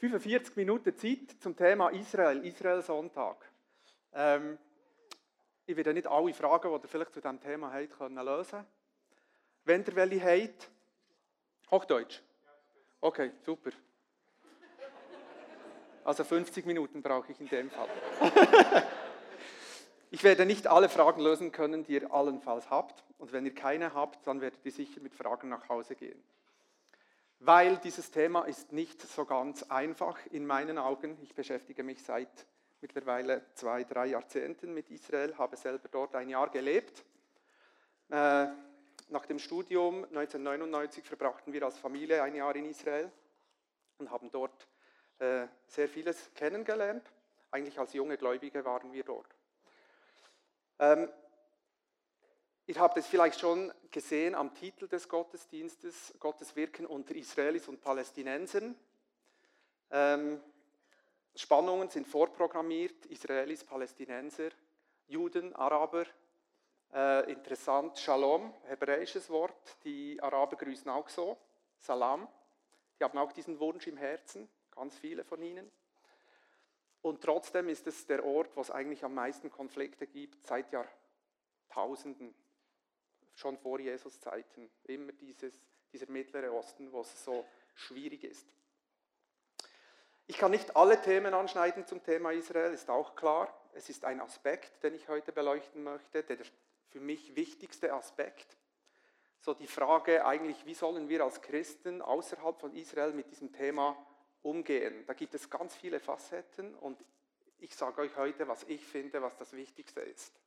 45 Minuten Zeit zum Thema Israel, Israel-Sonntag. Ähm, ich werde nicht alle Fragen, die ihr vielleicht zu diesem Thema habt, können lösen Wenn ihr welche habt, Hochdeutsch? Okay, super. Also 50 Minuten brauche ich in dem Fall. ich werde nicht alle Fragen lösen können, die ihr allenfalls habt. Und wenn ihr keine habt, dann werdet ihr sicher mit Fragen nach Hause gehen weil dieses Thema ist nicht so ganz einfach in meinen Augen. Ich beschäftige mich seit mittlerweile zwei, drei Jahrzehnten mit Israel, habe selber dort ein Jahr gelebt. Äh, nach dem Studium 1999 verbrachten wir als Familie ein Jahr in Israel und haben dort äh, sehr vieles kennengelernt. Eigentlich als junge Gläubige waren wir dort. Ihr habt es vielleicht schon gesehen am Titel des Gottesdienstes, Gottes Wirken unter Israelis und Palästinensern. Ähm, Spannungen sind vorprogrammiert, Israelis, Palästinenser, Juden, Araber. Äh, interessant, Shalom, hebräisches Wort, die Araber grüßen auch so, Salam. Die haben auch diesen Wunsch im Herzen, ganz viele von ihnen. Und trotzdem ist es der Ort, wo es eigentlich am meisten Konflikte gibt, seit Jahrtausenden schon vor Jesus Zeiten, immer dieses, dieser mittlere Osten, wo es so schwierig ist. Ich kann nicht alle Themen anschneiden zum Thema Israel, ist auch klar. Es ist ein Aspekt, den ich heute beleuchten möchte, der für mich wichtigste Aspekt. So die Frage eigentlich, wie sollen wir als Christen außerhalb von Israel mit diesem Thema umgehen? Da gibt es ganz viele Facetten und ich sage euch heute, was ich finde, was das Wichtigste ist.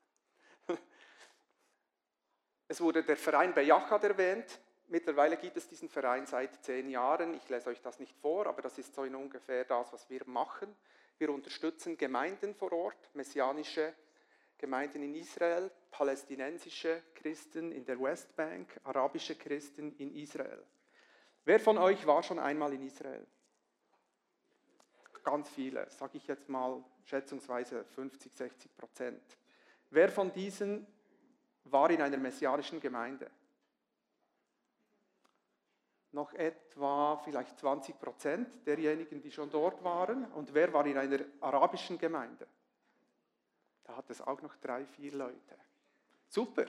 Es wurde der Verein Bejachat erwähnt. Mittlerweile gibt es diesen Verein seit zehn Jahren. Ich lese euch das nicht vor, aber das ist so in ungefähr das, was wir machen. Wir unterstützen Gemeinden vor Ort, messianische Gemeinden in Israel, palästinensische Christen in der Westbank, arabische Christen in Israel. Wer von euch war schon einmal in Israel? Ganz viele, sage ich jetzt mal schätzungsweise 50, 60 Prozent. Wer von diesen war in einer messianischen Gemeinde. Noch etwa vielleicht 20 Prozent derjenigen, die schon dort waren. Und wer war in einer arabischen Gemeinde? Da hat es auch noch drei, vier Leute. Super.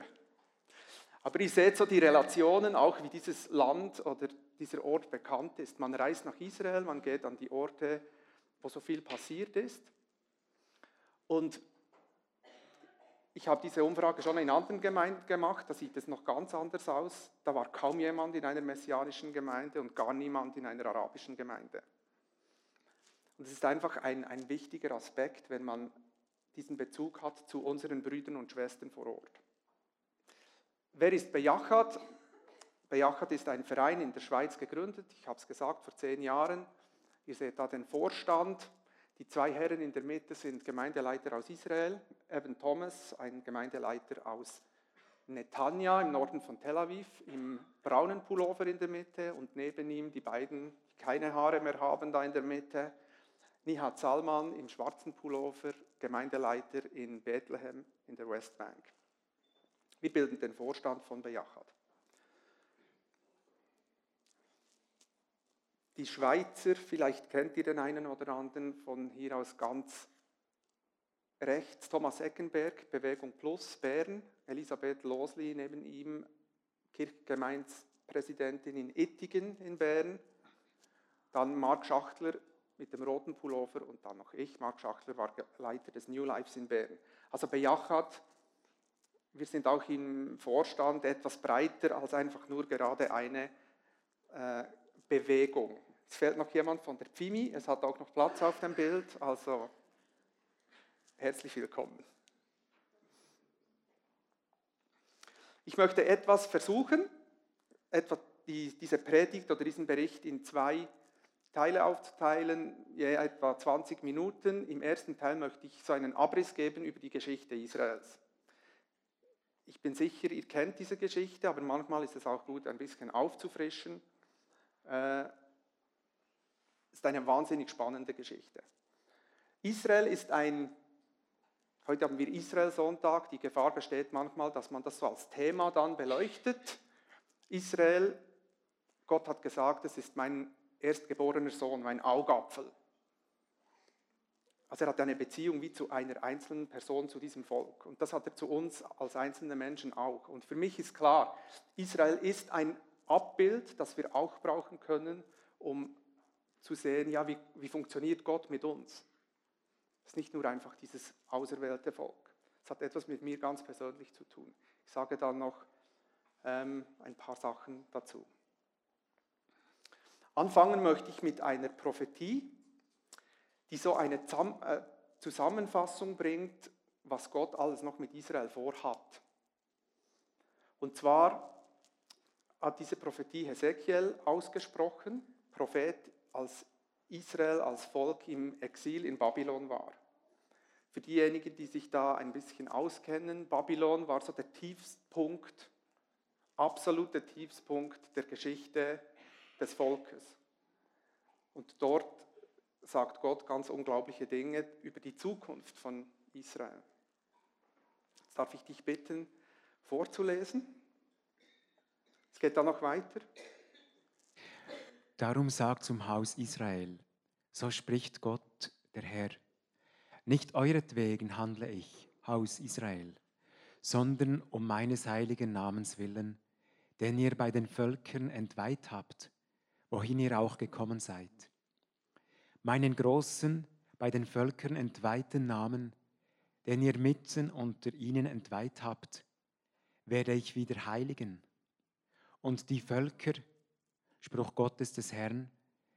Aber ihr seht so die Relationen, auch wie dieses Land oder dieser Ort bekannt ist. Man reist nach Israel, man geht an die Orte, wo so viel passiert ist. Und ich habe diese Umfrage schon in anderen Gemeinden gemacht, da sieht es noch ganz anders aus. Da war kaum jemand in einer messianischen Gemeinde und gar niemand in einer arabischen Gemeinde. Und es ist einfach ein, ein wichtiger Aspekt, wenn man diesen Bezug hat zu unseren Brüdern und Schwestern vor Ort. Wer ist Bejachat? Bejachat ist ein Verein in der Schweiz gegründet, ich habe es gesagt, vor zehn Jahren. Ihr seht da den Vorstand. Die zwei Herren in der Mitte sind Gemeindeleiter aus Israel, Evan Thomas, ein Gemeindeleiter aus Netanya im Norden von Tel Aviv, im braunen Pullover in der Mitte und neben ihm die beiden, die keine Haare mehr haben, da in der Mitte, Nihat Salman im schwarzen Pullover, Gemeindeleiter in Bethlehem in der Westbank. Wir bilden den Vorstand von Bejachat. Die Schweizer, vielleicht kennt ihr den einen oder anderen von hier aus ganz rechts, Thomas Eckenberg, Bewegung Plus, Bern, Elisabeth Losli neben ihm, Kirchgemeinspräsidentin in Ittigen in Bern, dann Marc Schachtler mit dem roten Pullover und dann noch ich. Marc Schachtler war Leiter des New Lives in Bern. Also Bejachat, wir sind auch im Vorstand etwas breiter als einfach nur gerade eine äh, Bewegung. Es fehlt noch jemand von der Pfimi, es hat auch noch Platz auf dem Bild, also herzlich willkommen. Ich möchte etwas versuchen, etwa die, diese Predigt oder diesen Bericht in zwei Teile aufzuteilen, je etwa 20 Minuten. Im ersten Teil möchte ich so einen Abriss geben über die Geschichte Israels. Ich bin sicher, ihr kennt diese Geschichte, aber manchmal ist es auch gut, ein bisschen aufzufrischen. Äh, ist eine wahnsinnig spannende Geschichte. Israel ist ein, heute haben wir Israel-Sonntag, die Gefahr besteht manchmal, dass man das so als Thema dann beleuchtet. Israel, Gott hat gesagt, es ist mein erstgeborener Sohn, mein Augapfel. Also er hat eine Beziehung wie zu einer einzelnen Person zu diesem Volk. Und das hat er zu uns als einzelne Menschen auch. Und für mich ist klar, Israel ist ein Abbild, das wir auch brauchen können, um zu sehen, ja, wie, wie funktioniert Gott mit uns. Es ist nicht nur einfach dieses auserwählte Volk. Es hat etwas mit mir ganz persönlich zu tun. Ich sage dann noch ähm, ein paar Sachen dazu. Anfangen möchte ich mit einer Prophetie, die so eine äh, Zusammenfassung bringt, was Gott alles noch mit Israel vorhat. Und zwar hat diese Prophetie Hesekiel ausgesprochen, Prophet, als Israel als Volk im Exil in Babylon war. Für diejenigen, die sich da ein bisschen auskennen, Babylon war so der Tiefpunkt, absolute Tiefpunkt der Geschichte des Volkes. Und dort sagt Gott ganz unglaubliche Dinge über die Zukunft von Israel. Jetzt darf ich dich bitten, vorzulesen. Es geht dann noch weiter. Darum sagt zum Haus Israel, so spricht Gott, der Herr, nicht euretwegen handle ich, Haus Israel, sondern um meines heiligen Namens willen, den ihr bei den Völkern entweiht habt, wohin ihr auch gekommen seid. Meinen großen, bei den Völkern entweihten Namen, den ihr mitten unter ihnen entweiht habt, werde ich wieder heiligen. Und die Völker, Spruch Gottes des Herrn,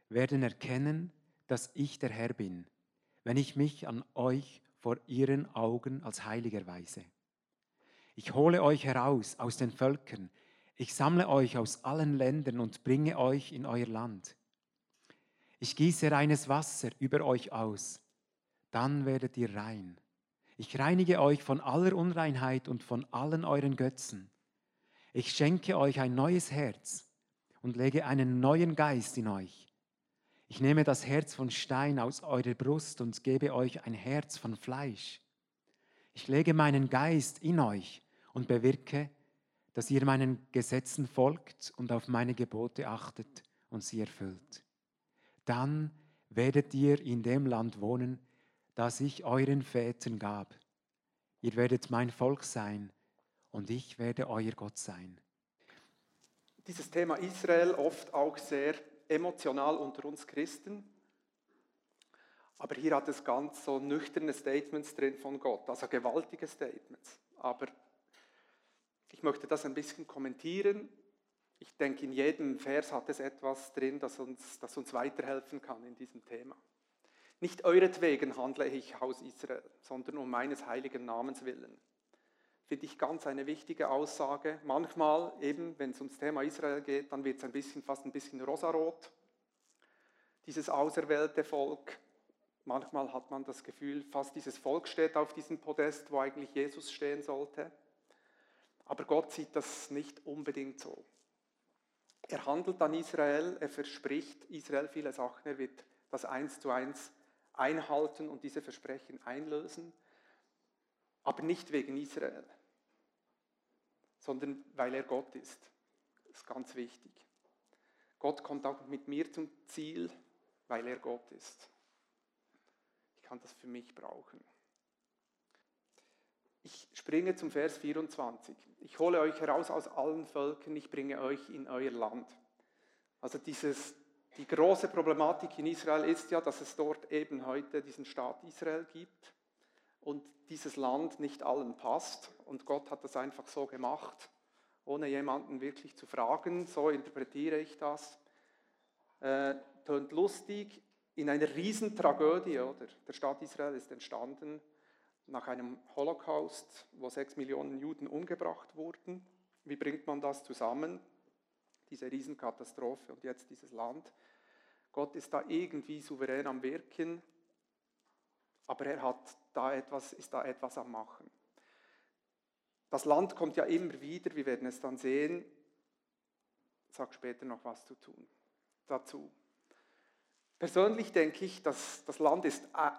werden erkennen, dass ich der Herr bin, wenn ich mich an euch vor ihren Augen als heilig erweise. Ich hole euch heraus aus den Völkern, ich sammle euch aus allen Ländern und bringe euch in euer Land. Ich gieße reines Wasser über euch aus, dann werdet ihr rein. Ich reinige euch von aller Unreinheit und von allen euren Götzen. Ich schenke euch ein neues Herz und lege einen neuen Geist in euch. Ich nehme das Herz von Stein aus eurer Brust und gebe euch ein Herz von Fleisch. Ich lege meinen Geist in euch und bewirke, dass ihr meinen Gesetzen folgt und auf meine Gebote achtet und sie erfüllt. Dann werdet ihr in dem Land wohnen, das ich euren Vätern gab. Ihr werdet mein Volk sein und ich werde euer Gott sein. Dieses Thema Israel oft auch sehr emotional unter uns Christen. Aber hier hat es ganz so nüchterne Statements drin von Gott, also gewaltige Statements. Aber ich möchte das ein bisschen kommentieren. Ich denke, in jedem Vers hat es etwas drin, das uns, das uns weiterhelfen kann in diesem Thema. Nicht euretwegen handle ich, Haus Israel, sondern um meines heiligen Namens willen. Finde ich ganz eine wichtige Aussage. Manchmal, eben, wenn es ums Thema Israel geht, dann wird es ein bisschen, fast ein bisschen rosarot. Dieses auserwählte Volk. Manchmal hat man das Gefühl, fast dieses Volk steht auf diesem Podest, wo eigentlich Jesus stehen sollte. Aber Gott sieht das nicht unbedingt so. Er handelt an Israel, er verspricht Israel viele Sachen, er wird das eins zu eins einhalten und diese Versprechen einlösen, aber nicht wegen Israel, sondern weil er Gott ist. Das ist ganz wichtig. Gott kommt auch mit mir zum Ziel, weil er Gott ist. Ich kann das für mich brauchen. Ich springe zum Vers 24. Ich hole euch heraus aus allen Völkern, ich bringe euch in euer Land. Also dieses, die große Problematik in Israel ist ja, dass es dort eben heute diesen Staat Israel gibt und dieses Land nicht allen passt. Und Gott hat das einfach so gemacht, ohne jemanden wirklich zu fragen. So interpretiere ich das. Äh, tönt lustig, in einer Riesentragödie, oder? Der Staat Israel ist entstanden nach einem Holocaust, wo sechs Millionen Juden umgebracht wurden. Wie bringt man das zusammen? Diese Riesenkatastrophe und jetzt dieses Land. Gott ist da irgendwie souverän am Wirken, aber er hat da etwas, ist da etwas am Machen. Das Land kommt ja immer wieder, wir werden es dann sehen. Sage später noch was zu tun dazu. Persönlich denke ich, dass das Land ist äh,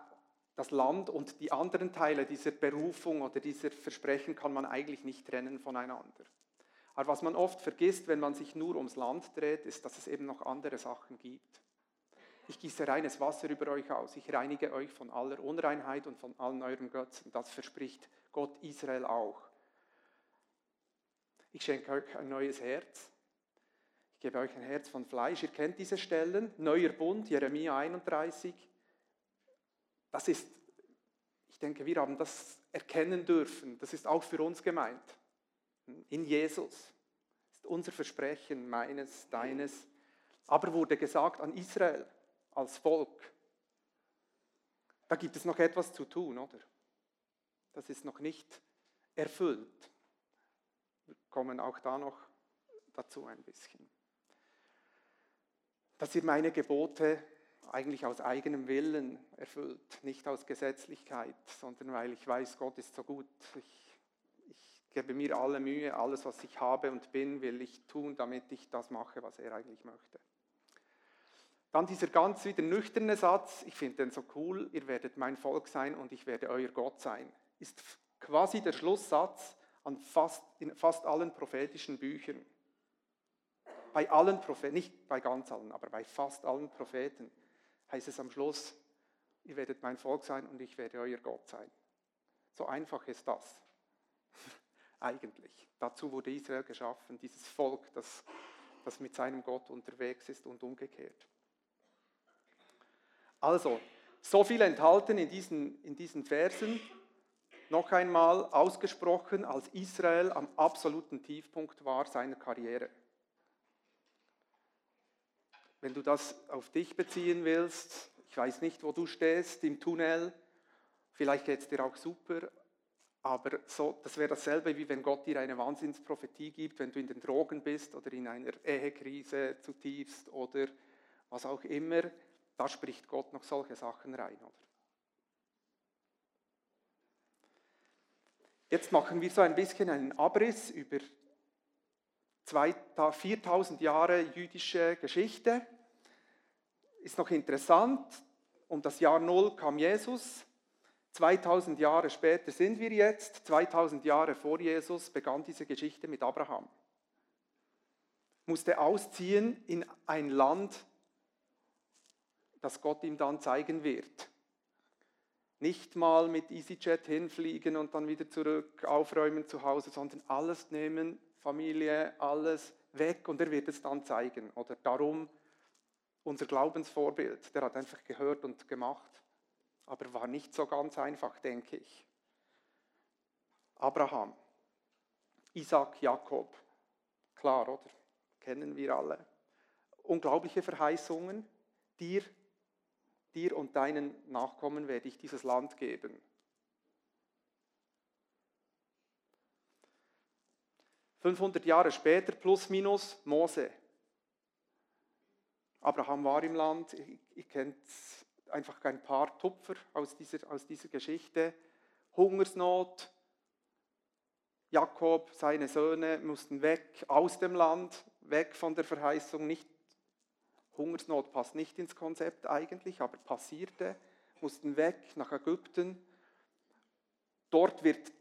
das Land und die anderen Teile dieser Berufung oder dieser Versprechen kann man eigentlich nicht trennen voneinander. Aber was man oft vergisst, wenn man sich nur ums Land dreht, ist, dass es eben noch andere Sachen gibt. Ich gieße reines Wasser über euch aus, ich reinige euch von aller Unreinheit und von allen euren Götzen. Das verspricht Gott Israel auch. Ich schenke euch ein neues Herz. Ich gebe euch ein Herz von Fleisch. Ihr kennt diese Stellen. Neuer Bund, Jeremia 31. Das ist, ich denke, wir haben das erkennen dürfen. Das ist auch für uns gemeint. In Jesus ist unser Versprechen, meines, deines. Aber wurde gesagt an Israel als Volk. Da gibt es noch etwas zu tun, oder? Das ist noch nicht erfüllt. Wir kommen auch da noch dazu ein bisschen. Dass ihr meine Gebote eigentlich aus eigenem Willen erfüllt, nicht aus Gesetzlichkeit, sondern weil ich weiß, Gott ist so gut. Ich, ich gebe mir alle Mühe, alles, was ich habe und bin, will ich tun, damit ich das mache, was er eigentlich möchte. Dann dieser ganz wieder nüchterne Satz, ich finde den so cool, ihr werdet mein Volk sein und ich werde euer Gott sein, ist quasi der Schlusssatz an fast, in fast allen prophetischen Büchern. Bei allen Propheten, nicht bei ganz allen, aber bei fast allen Propheten heißt es am Schluss, ihr werdet mein Volk sein und ich werde euer Gott sein. So einfach ist das eigentlich. Dazu wurde Israel geschaffen, dieses Volk, das, das mit seinem Gott unterwegs ist und umgekehrt. Also, so viel enthalten in diesen, in diesen Versen noch einmal ausgesprochen, als Israel am absoluten Tiefpunkt war seiner Karriere. Wenn du das auf dich beziehen willst, ich weiß nicht, wo du stehst im Tunnel, vielleicht geht es dir auch super, aber so, das wäre dasselbe, wie wenn Gott dir eine Wahnsinnsprophetie gibt, wenn du in den Drogen bist oder in einer Ehekrise zutiefst oder was auch immer, da spricht Gott noch solche Sachen rein, oder? Jetzt machen wir so ein bisschen einen Abriss über 4000 Jahre jüdische Geschichte. Ist noch interessant, um das Jahr Null kam Jesus. 2000 Jahre später sind wir jetzt. 2000 Jahre vor Jesus begann diese Geschichte mit Abraham. Musste ausziehen in ein Land, das Gott ihm dann zeigen wird. Nicht mal mit EasyJet hinfliegen und dann wieder zurück aufräumen zu Hause, sondern alles nehmen, Familie, alles weg und er wird es dann zeigen. Oder darum unser Glaubensvorbild, der hat einfach gehört und gemacht, aber war nicht so ganz einfach, denke ich. Abraham, Isaac, Jakob, klar, oder? Kennen wir alle. Unglaubliche Verheißungen, dir dir und deinen Nachkommen werde ich dieses Land geben. Fünfhundert Jahre später, plus minus, Mose. Abraham war im Land, ihr kennt einfach ein paar Tupfer aus dieser, aus dieser Geschichte. Hungersnot, Jakob, seine Söhne mussten weg aus dem Land, weg von der Verheißung, nicht Hungersnot passt nicht ins Konzept eigentlich, aber passierte, mussten weg nach Ägypten. Dort wird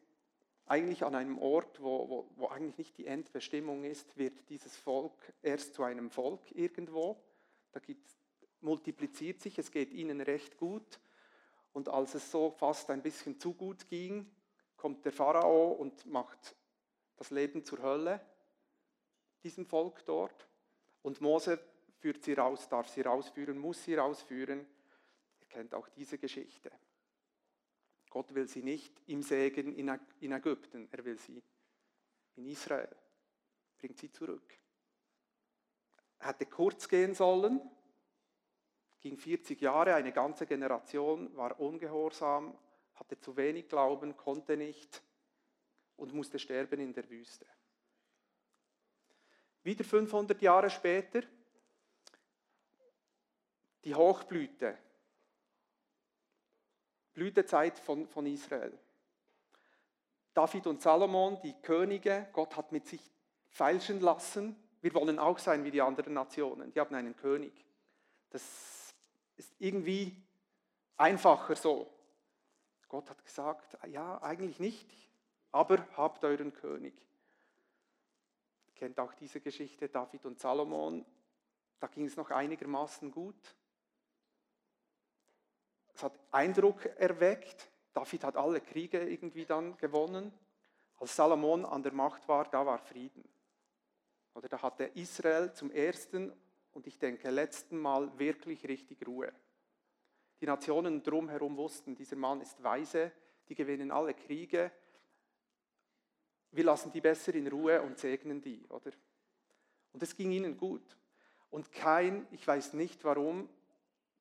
eigentlich an einem Ort, wo, wo, wo eigentlich nicht die Endbestimmung ist, wird dieses Volk erst zu einem Volk irgendwo. Da multipliziert sich, es geht ihnen recht gut. Und als es so fast ein bisschen zu gut ging, kommt der Pharao und macht das Leben zur Hölle, diesem Volk dort. Und Mose führt sie raus, darf sie rausführen, muss sie rausführen. Ihr kennt auch diese Geschichte. Gott will sie nicht im Segen in Ägypten, er will sie in Israel, bringt sie zurück. Er hätte kurz gehen sollen, ging 40 Jahre, eine ganze Generation war ungehorsam, hatte zu wenig Glauben, konnte nicht und musste sterben in der Wüste. Wieder 500 Jahre später die Hochblüte, Blütezeit von, von Israel. David und Salomon, die Könige, Gott hat mit sich feilschen lassen. Wir wollen auch sein wie die anderen Nationen. Die haben einen König. Das ist irgendwie einfacher so. Gott hat gesagt, ja, eigentlich nicht, aber habt euren König. Ihr kennt auch diese Geschichte, David und Salomon. Da ging es noch einigermaßen gut. Es hat Eindruck erweckt. David hat alle Kriege irgendwie dann gewonnen. Als Salomon an der Macht war, da war Frieden. Oder da hatte Israel zum ersten und ich denke letzten Mal wirklich richtig Ruhe. Die Nationen drumherum wussten, dieser Mann ist weise, die gewinnen alle Kriege. Wir lassen die besser in Ruhe und segnen die, oder? Und es ging ihnen gut. Und kein, ich weiß nicht warum,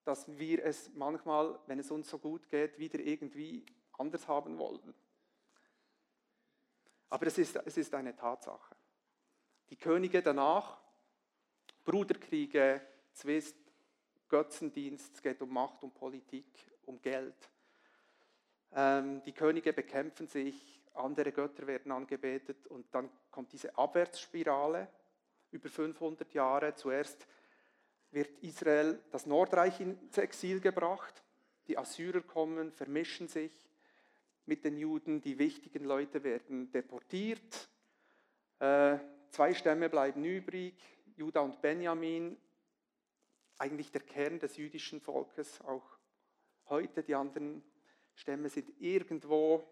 dass wir es manchmal, wenn es uns so gut geht, wieder irgendwie anders haben wollen. Aber es ist, es ist eine Tatsache. Die Könige danach, Bruderkriege, Zwist, Götzendienst, es geht um Macht, um Politik, um Geld. Ähm, die Könige bekämpfen sich, andere Götter werden angebetet und dann kommt diese Abwärtsspirale über 500 Jahre. Zuerst wird Israel, das Nordreich ins Exil gebracht, die Assyrer kommen, vermischen sich mit den Juden, die wichtigen Leute werden deportiert, äh, zwei Stämme bleiben übrig, Juda und Benjamin, eigentlich der Kern des jüdischen Volkes, auch heute. Die anderen Stämme sind irgendwo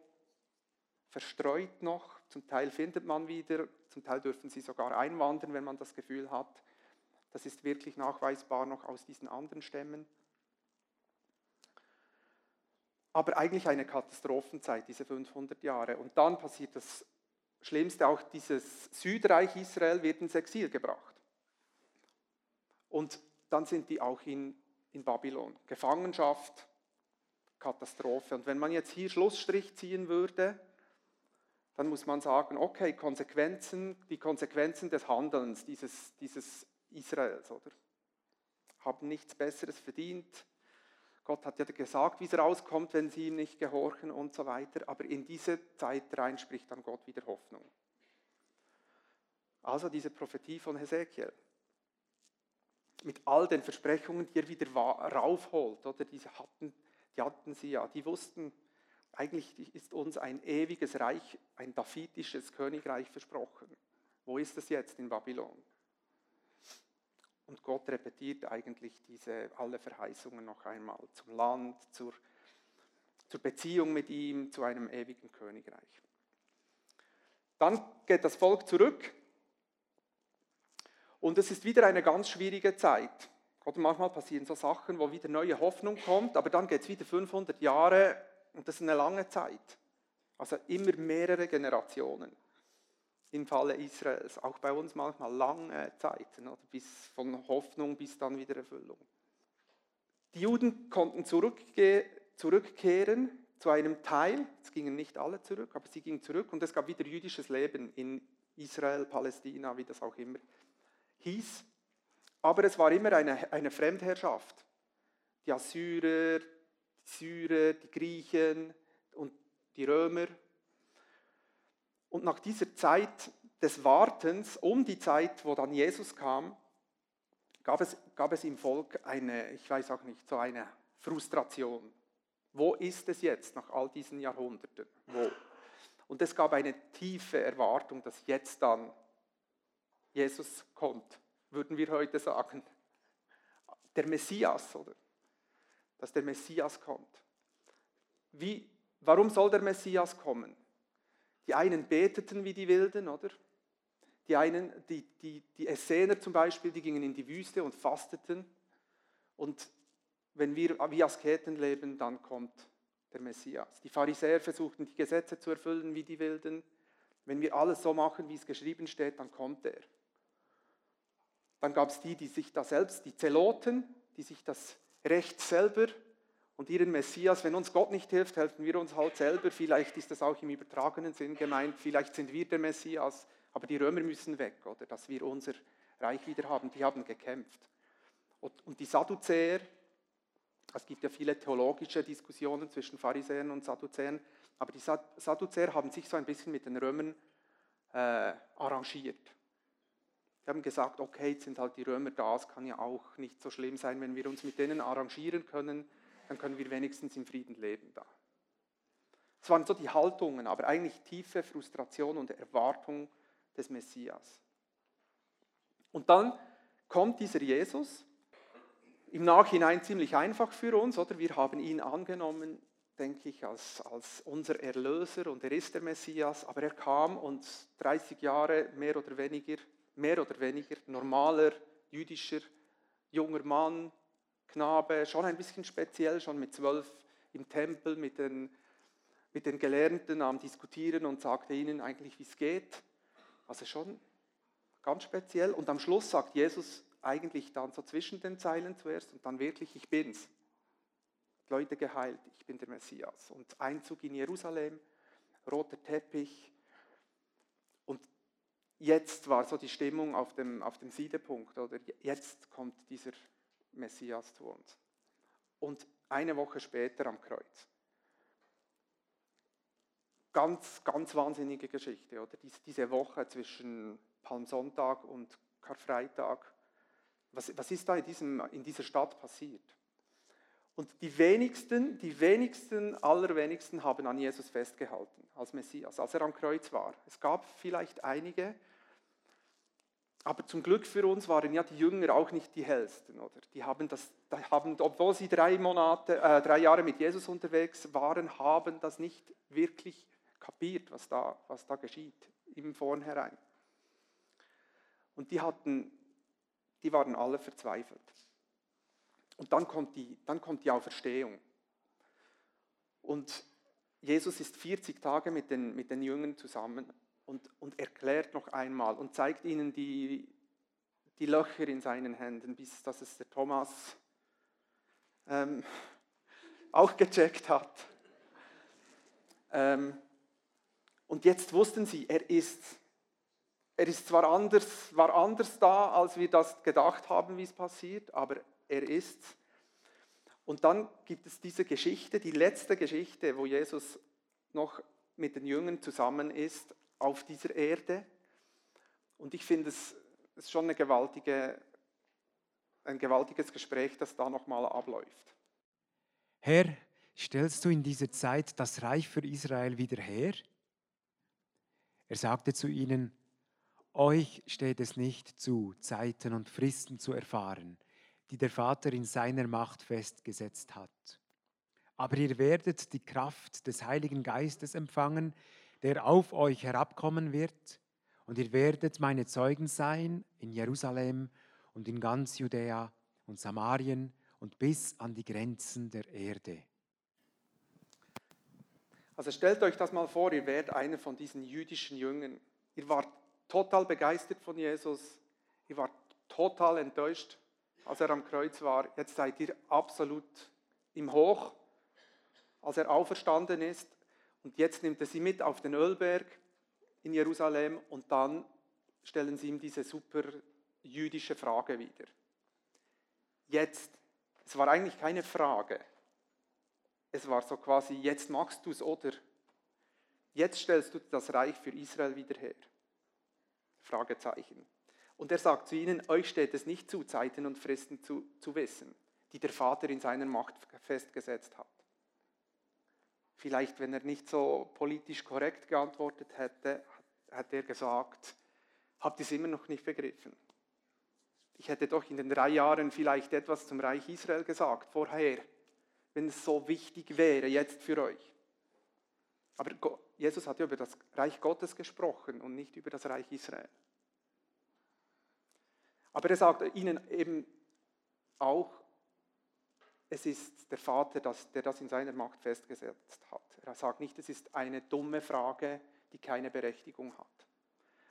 verstreut noch, zum Teil findet man wieder, zum Teil dürfen sie sogar einwandern, wenn man das Gefühl hat, das ist wirklich nachweisbar noch aus diesen anderen Stämmen. Aber eigentlich eine Katastrophenzeit, diese 500 Jahre. Und dann passiert das Schlimmste, auch dieses Südreich Israel wird ins Exil gebracht. Und dann sind die auch in, in Babylon. Gefangenschaft, Katastrophe. Und wenn man jetzt hier Schlussstrich ziehen würde, dann muss man sagen, okay, Konsequenzen, die Konsequenzen des Handelns dieses, dieses Israels, oder? Haben nichts Besseres verdient. Gott hat ja gesagt, wie es rauskommt, wenn sie ihm nicht gehorchen und so weiter. Aber in diese Zeit rein spricht dann Gott wieder Hoffnung. Also diese Prophetie von Hesekiel. Mit all den Versprechungen, die er wieder raufholt, oder? Diese hatten, die hatten sie ja, die wussten, eigentlich ist uns ein ewiges Reich, ein davidisches Königreich versprochen. Wo ist es jetzt in Babylon? Und Gott repetiert eigentlich diese alle Verheißungen noch einmal zum Land, zur, zur Beziehung mit ihm, zu einem ewigen Königreich. Dann geht das Volk zurück und es ist wieder eine ganz schwierige Zeit. Oder manchmal passieren so Sachen, wo wieder neue Hoffnung kommt, aber dann geht es wieder 500 Jahre und das ist eine lange Zeit. Also immer mehrere Generationen im Falle Israels. Auch bei uns manchmal lange Zeiten, oder bis von Hoffnung bis dann wieder Erfüllung. Die Juden konnten zurückkehren zu einem Teil, es gingen nicht alle zurück, aber sie gingen zurück und es gab wieder jüdisches Leben in Israel, Palästina, wie das auch immer hieß. Aber es war immer eine, eine Fremdherrschaft. Die Assyrer, die Syrer, die Griechen und die Römer. Und nach dieser Zeit des Wartens, um die Zeit, wo dann Jesus kam, gab es, gab es im Volk eine, ich weiß auch nicht, so eine Frustration. Wo ist es jetzt nach all diesen Jahrhunderten? Wo? Und es gab eine tiefe Erwartung, dass jetzt dann Jesus kommt, würden wir heute sagen. Der Messias, oder? dass der Messias kommt. Wie, warum soll der Messias kommen? Die einen beteten wie die Wilden, oder? Die einen, die, die, die Essener zum Beispiel, die gingen in die Wüste und fasteten. Und wenn wir wie Asketen leben, dann kommt der Messias. Die Pharisäer versuchten die Gesetze zu erfüllen wie die Wilden. Wenn wir alles so machen, wie es geschrieben steht, dann kommt er. Dann gab es die, die sich da selbst, die Zeloten, die sich das Recht selber und ihren Messias, wenn uns Gott nicht hilft, helfen wir uns halt selber. Vielleicht ist das auch im übertragenen Sinn gemeint, vielleicht sind wir der Messias, aber die Römer müssen weg, oder dass wir unser Reich wieder haben. Die haben gekämpft. Und die Sadduzäer, es gibt ja viele theologische Diskussionen zwischen Pharisäern und Sadduzäern, aber die Sadduzäer haben sich so ein bisschen mit den Römern äh, arrangiert. Die haben gesagt, okay, jetzt sind halt die Römer da, es kann ja auch nicht so schlimm sein, wenn wir uns mit denen arrangieren können, dann können wir wenigstens im Frieden leben da. Es waren so die Haltungen, aber eigentlich tiefe Frustration und Erwartung des Messias. Und dann kommt dieser Jesus im Nachhinein ziemlich einfach für uns, oder? Wir haben ihn angenommen, denke ich, als, als unser Erlöser und er ist der Messias, aber er kam und 30 Jahre mehr oder weniger, mehr oder weniger normaler jüdischer junger Mann, Knabe, schon ein bisschen speziell, schon mit zwölf im Tempel mit den, mit den Gelehrten am Diskutieren und sagte ihnen eigentlich, wie es geht. Also schon ganz speziell. Und am Schluss sagt Jesus eigentlich dann so zwischen den Zeilen zuerst und dann wirklich, ich bin's. Leute geheilt, ich bin der Messias. Und Einzug in Jerusalem, roter Teppich. Und jetzt war so die Stimmung auf dem, auf dem Siedepunkt, oder jetzt kommt dieser Messias uns. Und eine Woche später am Kreuz. Ganz, ganz wahnsinnige Geschichte, oder? Diese Woche zwischen Palmsonntag und Karfreitag. Was, was ist da in, diesem, in dieser Stadt passiert? Und die wenigsten, die wenigsten, allerwenigsten haben an Jesus festgehalten als Messias, als er am Kreuz war. Es gab vielleicht einige, aber zum Glück für uns waren ja die Jünger auch nicht die hellsten, oder? Die haben das, haben, obwohl sie drei Monate, äh, drei Jahre mit Jesus unterwegs waren, haben das nicht wirklich kapiert, was da, was da geschieht im Vornherein. Und die hatten, die waren alle verzweifelt. Und dann kommt die, dann kommt die Auferstehung. Und Jesus ist 40 Tage mit den, mit den Jüngern zusammen und, und erklärt noch einmal und zeigt ihnen die, die Löcher in seinen Händen, bis dass es der Thomas ähm, auch gecheckt hat. Ähm, und jetzt wussten sie, er ist, er ist zwar anders, war anders da, als wir das gedacht haben, wie es passiert, aber er ist. Und dann gibt es diese Geschichte, die letzte Geschichte, wo Jesus noch mit den Jüngern zusammen ist auf dieser Erde. Und ich finde es ist schon eine gewaltige, ein gewaltiges Gespräch, das da nochmal abläuft. Herr, stellst du in dieser Zeit das Reich für Israel wieder her? Er sagte zu ihnen, euch steht es nicht zu, Zeiten und Fristen zu erfahren, die der Vater in seiner Macht festgesetzt hat. Aber ihr werdet die Kraft des Heiligen Geistes empfangen, der auf euch herabkommen wird, und ihr werdet meine Zeugen sein in Jerusalem und in ganz Judäa und Samarien und bis an die Grenzen der Erde. Also stellt euch das mal vor, ihr wärt einer von diesen jüdischen Jüngern. Ihr wart total begeistert von Jesus, ihr wart total enttäuscht, als er am Kreuz war. Jetzt seid ihr absolut im Hoch, als er auferstanden ist. Und jetzt nimmt er sie mit auf den Ölberg in Jerusalem und dann stellen sie ihm diese super jüdische Frage wieder. Jetzt, es war eigentlich keine Frage, es war so quasi, jetzt machst du es oder jetzt stellst du das Reich für Israel wieder her. Fragezeichen. Und er sagt zu ihnen, euch steht es nicht zu, Zeiten und Fristen zu, zu wissen, die der Vater in seiner Macht festgesetzt hat. Vielleicht, wenn er nicht so politisch korrekt geantwortet hätte, hat er gesagt, habt ihr es immer noch nicht begriffen? Ich hätte doch in den drei Jahren vielleicht etwas zum Reich Israel gesagt, vorher, wenn es so wichtig wäre jetzt für euch. Aber Jesus hat ja über das Reich Gottes gesprochen und nicht über das Reich Israel. Aber er sagt ihnen eben auch, es ist der Vater, der das in seiner Macht festgesetzt hat. Er sagt nicht, es ist eine dumme Frage, die keine Berechtigung hat.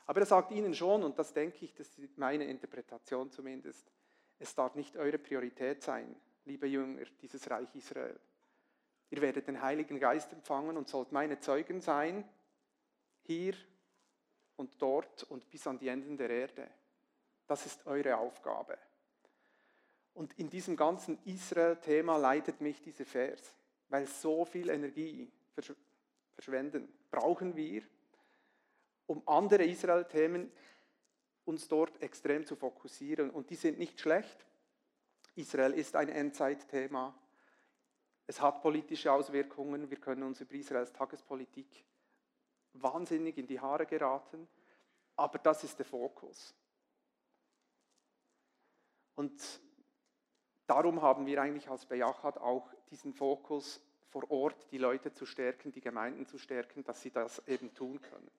Aber er sagt ihnen schon, und das denke ich, das ist meine Interpretation zumindest, es darf nicht eure Priorität sein, liebe Jünger, dieses Reich Israel. Ihr werdet den Heiligen Geist empfangen und sollt meine Zeugen sein, hier und dort und bis an die Enden der Erde. Das ist eure Aufgabe. Und in diesem ganzen Israel-Thema leitet mich dieser Vers, weil so viel Energie verschwenden brauchen wir, um andere Israel-Themen uns dort extrem zu fokussieren. Und die sind nicht schlecht. Israel ist ein Endzeitthema. Es hat politische Auswirkungen. Wir können uns über Israels Tagespolitik wahnsinnig in die Haare geraten. Aber das ist der Fokus. Und darum haben wir eigentlich als Bejachat auch diesen Fokus vor Ort, die Leute zu stärken, die Gemeinden zu stärken, dass sie das eben tun können.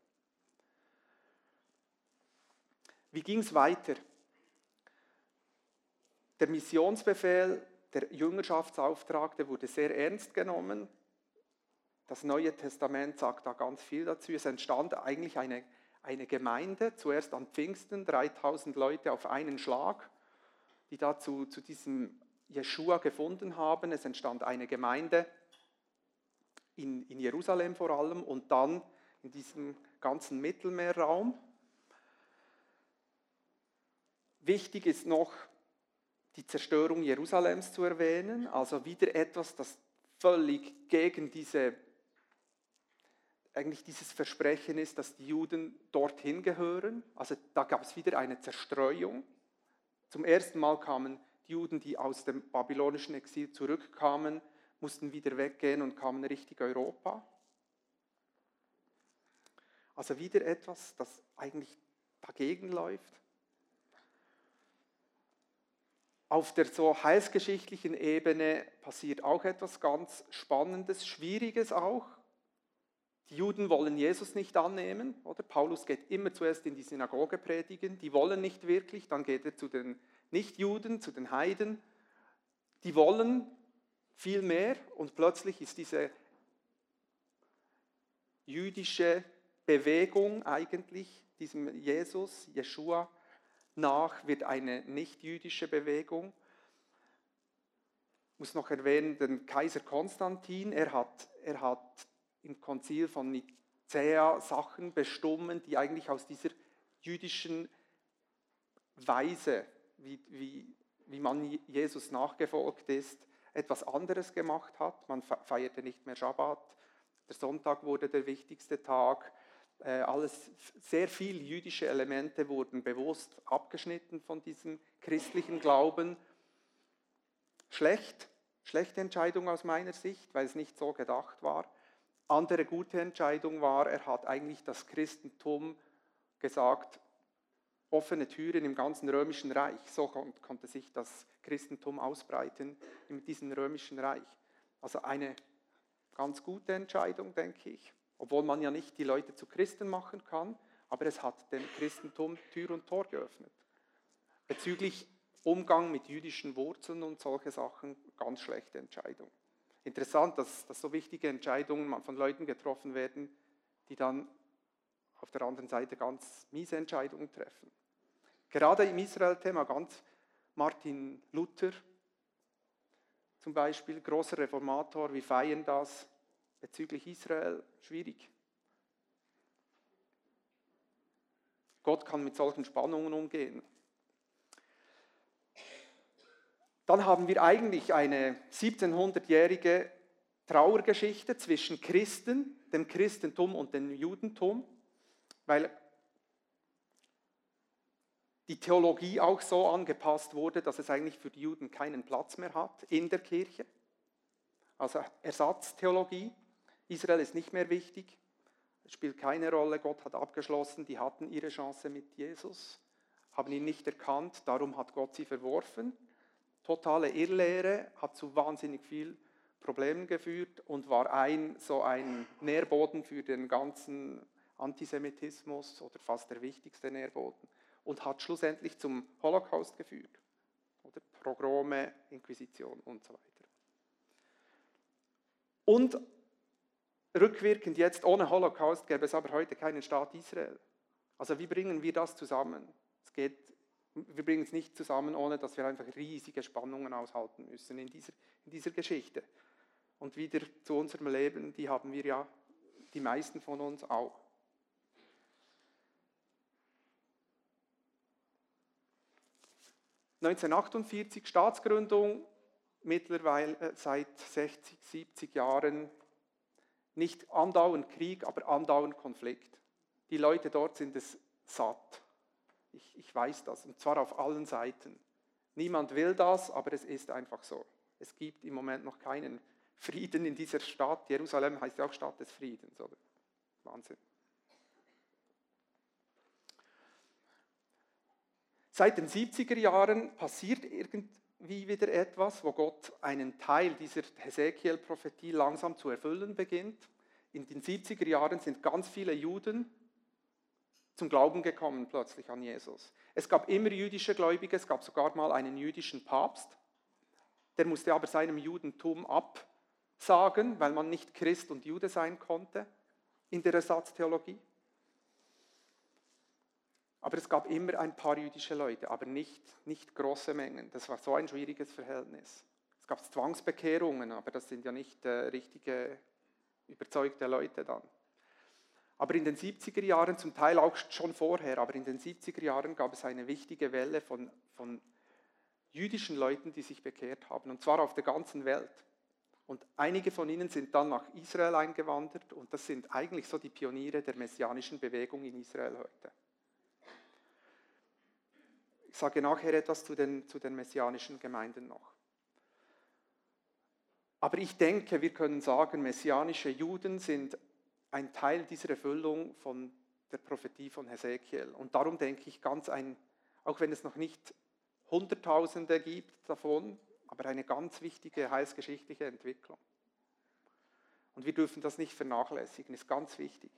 Wie ging es weiter? Der Missionsbefehl, der Jüngerschaftsauftrag, der wurde sehr ernst genommen. Das Neue Testament sagt da ganz viel dazu. Es entstand eigentlich eine, eine Gemeinde, zuerst an Pfingsten, 3000 Leute auf einen Schlag, die dazu zu diesem Jeshua gefunden haben. Es entstand eine Gemeinde in, in Jerusalem vor allem und dann in diesem ganzen Mittelmeerraum. Wichtig ist noch die Zerstörung Jerusalems zu erwähnen, also wieder etwas, das völlig gegen diese eigentlich dieses Versprechen ist, dass die Juden dorthin gehören. Also da gab es wieder eine Zerstreuung. Zum ersten Mal kamen die Juden, die aus dem babylonischen Exil zurückkamen, mussten wieder weggehen und kamen richtig Europa. Also wieder etwas, das eigentlich dagegen läuft. Auf der so heilsgeschichtlichen Ebene passiert auch etwas ganz Spannendes, Schwieriges auch. Die Juden wollen Jesus nicht annehmen, oder? Paulus geht immer zuerst in die Synagoge predigen, die wollen nicht wirklich, dann geht er zu den Nichtjuden, zu den Heiden, die wollen viel mehr. Und plötzlich ist diese jüdische Bewegung eigentlich, diesem Jesus, Jeshua, nach wird eine nicht-jüdische Bewegung. Ich muss noch erwähnen, den Kaiser Konstantin, er hat, er hat im Konzil von Nicäa Sachen bestimmen, die eigentlich aus dieser jüdischen Weise, wie, wie, wie man Jesus nachgefolgt ist, etwas anderes gemacht hat. Man feierte nicht mehr Schabbat, der Sonntag wurde der wichtigste Tag. Äh, alles, sehr viele jüdische Elemente wurden bewusst abgeschnitten von diesem christlichen Glauben. Schlecht, schlechte Entscheidung aus meiner Sicht, weil es nicht so gedacht war. Andere gute Entscheidung war, er hat eigentlich das Christentum gesagt, offene Türen im ganzen römischen Reich. So konnte sich das Christentum ausbreiten in diesem römischen Reich. Also eine ganz gute Entscheidung, denke ich. Obwohl man ja nicht die Leute zu Christen machen kann, aber es hat dem Christentum Tür und Tor geöffnet. Bezüglich Umgang mit jüdischen Wurzeln und solche Sachen, ganz schlechte Entscheidung interessant, dass, dass so wichtige Entscheidungen von Leuten getroffen werden, die dann auf der anderen Seite ganz miese Entscheidungen treffen. Gerade im Israel-Thema ganz Martin Luther zum Beispiel, großer Reformator, wir feiern das bezüglich Israel, schwierig. Gott kann mit solchen Spannungen umgehen. Dann haben wir eigentlich eine 1700-jährige Trauergeschichte zwischen Christen, dem Christentum und dem Judentum, weil die Theologie auch so angepasst wurde, dass es eigentlich für die Juden keinen Platz mehr hat in der Kirche. Also Ersatztheologie. Israel ist nicht mehr wichtig, es spielt keine Rolle, Gott hat abgeschlossen, die hatten ihre Chance mit Jesus, haben ihn nicht erkannt, darum hat Gott sie verworfen totale Irrlehre, hat zu wahnsinnig viel Problemen geführt und war ein, so ein Nährboden für den ganzen Antisemitismus oder fast der wichtigste Nährboden und hat schlussendlich zum Holocaust geführt. Oder Progrome, Inquisition und so weiter. Und rückwirkend jetzt, ohne Holocaust gäbe es aber heute keinen Staat Israel. Also wie bringen wir das zusammen? Es geht wir bringen es nicht zusammen, ohne dass wir einfach riesige Spannungen aushalten müssen in dieser, in dieser Geschichte. Und wieder zu unserem Leben, die haben wir ja, die meisten von uns auch. ...1948 Staatsgründung, mittlerweile äh, seit 60, 70 Jahren nicht andauernd Krieg, aber andauernd Konflikt. Die Leute dort sind es satt. Ich, ich weiß das, und zwar auf allen Seiten. Niemand will das, aber es ist einfach so. Es gibt im Moment noch keinen Frieden in dieser Stadt. Jerusalem heißt ja auch Stadt des Friedens, oder? Wahnsinn. Seit den 70er Jahren passiert irgend irgendwie wieder etwas, wo Gott einen Teil dieser Hesekiel-Prophetie langsam zu erfüllen beginnt. In den 70er Jahren sind ganz viele Juden zum Glauben gekommen plötzlich an Jesus. Es gab immer jüdische Gläubige, es gab sogar mal einen jüdischen Papst. Der musste aber seinem Judentum absagen, weil man nicht Christ und Jude sein konnte in der Ersatztheologie. Aber es gab immer ein paar jüdische Leute, aber nicht, nicht große Mengen. Das war so ein schwieriges Verhältnis. Es gab Zwangsbekehrungen, aber das sind ja nicht äh, richtige überzeugte Leute dann. Aber in den 70er Jahren, zum Teil auch schon vorher, aber in den 70er Jahren gab es eine wichtige Welle von, von jüdischen Leuten, die sich bekehrt haben, und zwar auf der ganzen Welt. Und einige von ihnen sind dann nach Israel eingewandert und das sind eigentlich so die Pioniere der messianischen Bewegung in Israel heute. Ich sage nachher etwas zu den, zu den messianischen Gemeinden noch. Aber ich denke, wir können sagen, messianische Juden sind ein Teil dieser Erfüllung von der Prophetie von Hesekiel. Und darum denke ich ganz ein, auch wenn es noch nicht Hunderttausende gibt davon, aber eine ganz wichtige heilsgeschichtliche Entwicklung. Und wir dürfen das nicht vernachlässigen, ist ganz wichtig.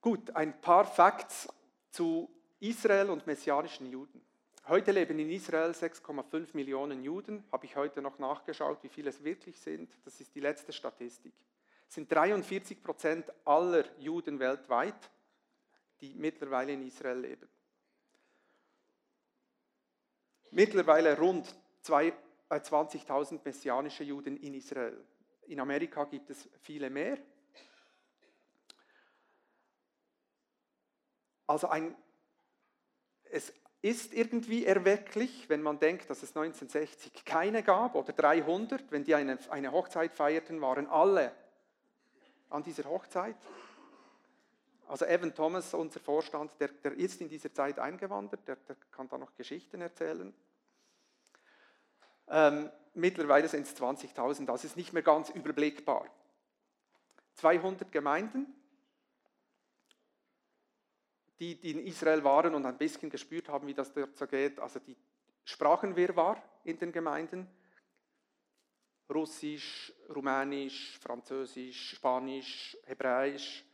Gut, ein paar Facts zu Israel und messianischen Juden. Heute leben in Israel 6,5 Millionen Juden, habe ich heute noch nachgeschaut, wie viele es wirklich sind. Das ist die letzte Statistik. Es sind 43 Prozent aller Juden weltweit, die mittlerweile in Israel leben. Mittlerweile rund 20.000 äh, messianische Juden in Israel. In Amerika gibt es viele mehr, Also ein, es ist irgendwie erwecklich, wenn man denkt, dass es 1960 keine gab oder 300. Wenn die eine, eine Hochzeit feierten, waren alle an dieser Hochzeit. Also Evan Thomas, unser Vorstand, der, der ist in dieser Zeit eingewandert, der, der kann da noch Geschichten erzählen. Ähm, mittlerweile sind es 20.000, das ist nicht mehr ganz überblickbar. 200 Gemeinden, die, die in Israel waren und ein bisschen gespürt haben, wie das dort so geht. Also die Sprachenwirrwarr in den Gemeinden. Russisch, Rumänisch, Französisch, Spanisch, Hebräisch.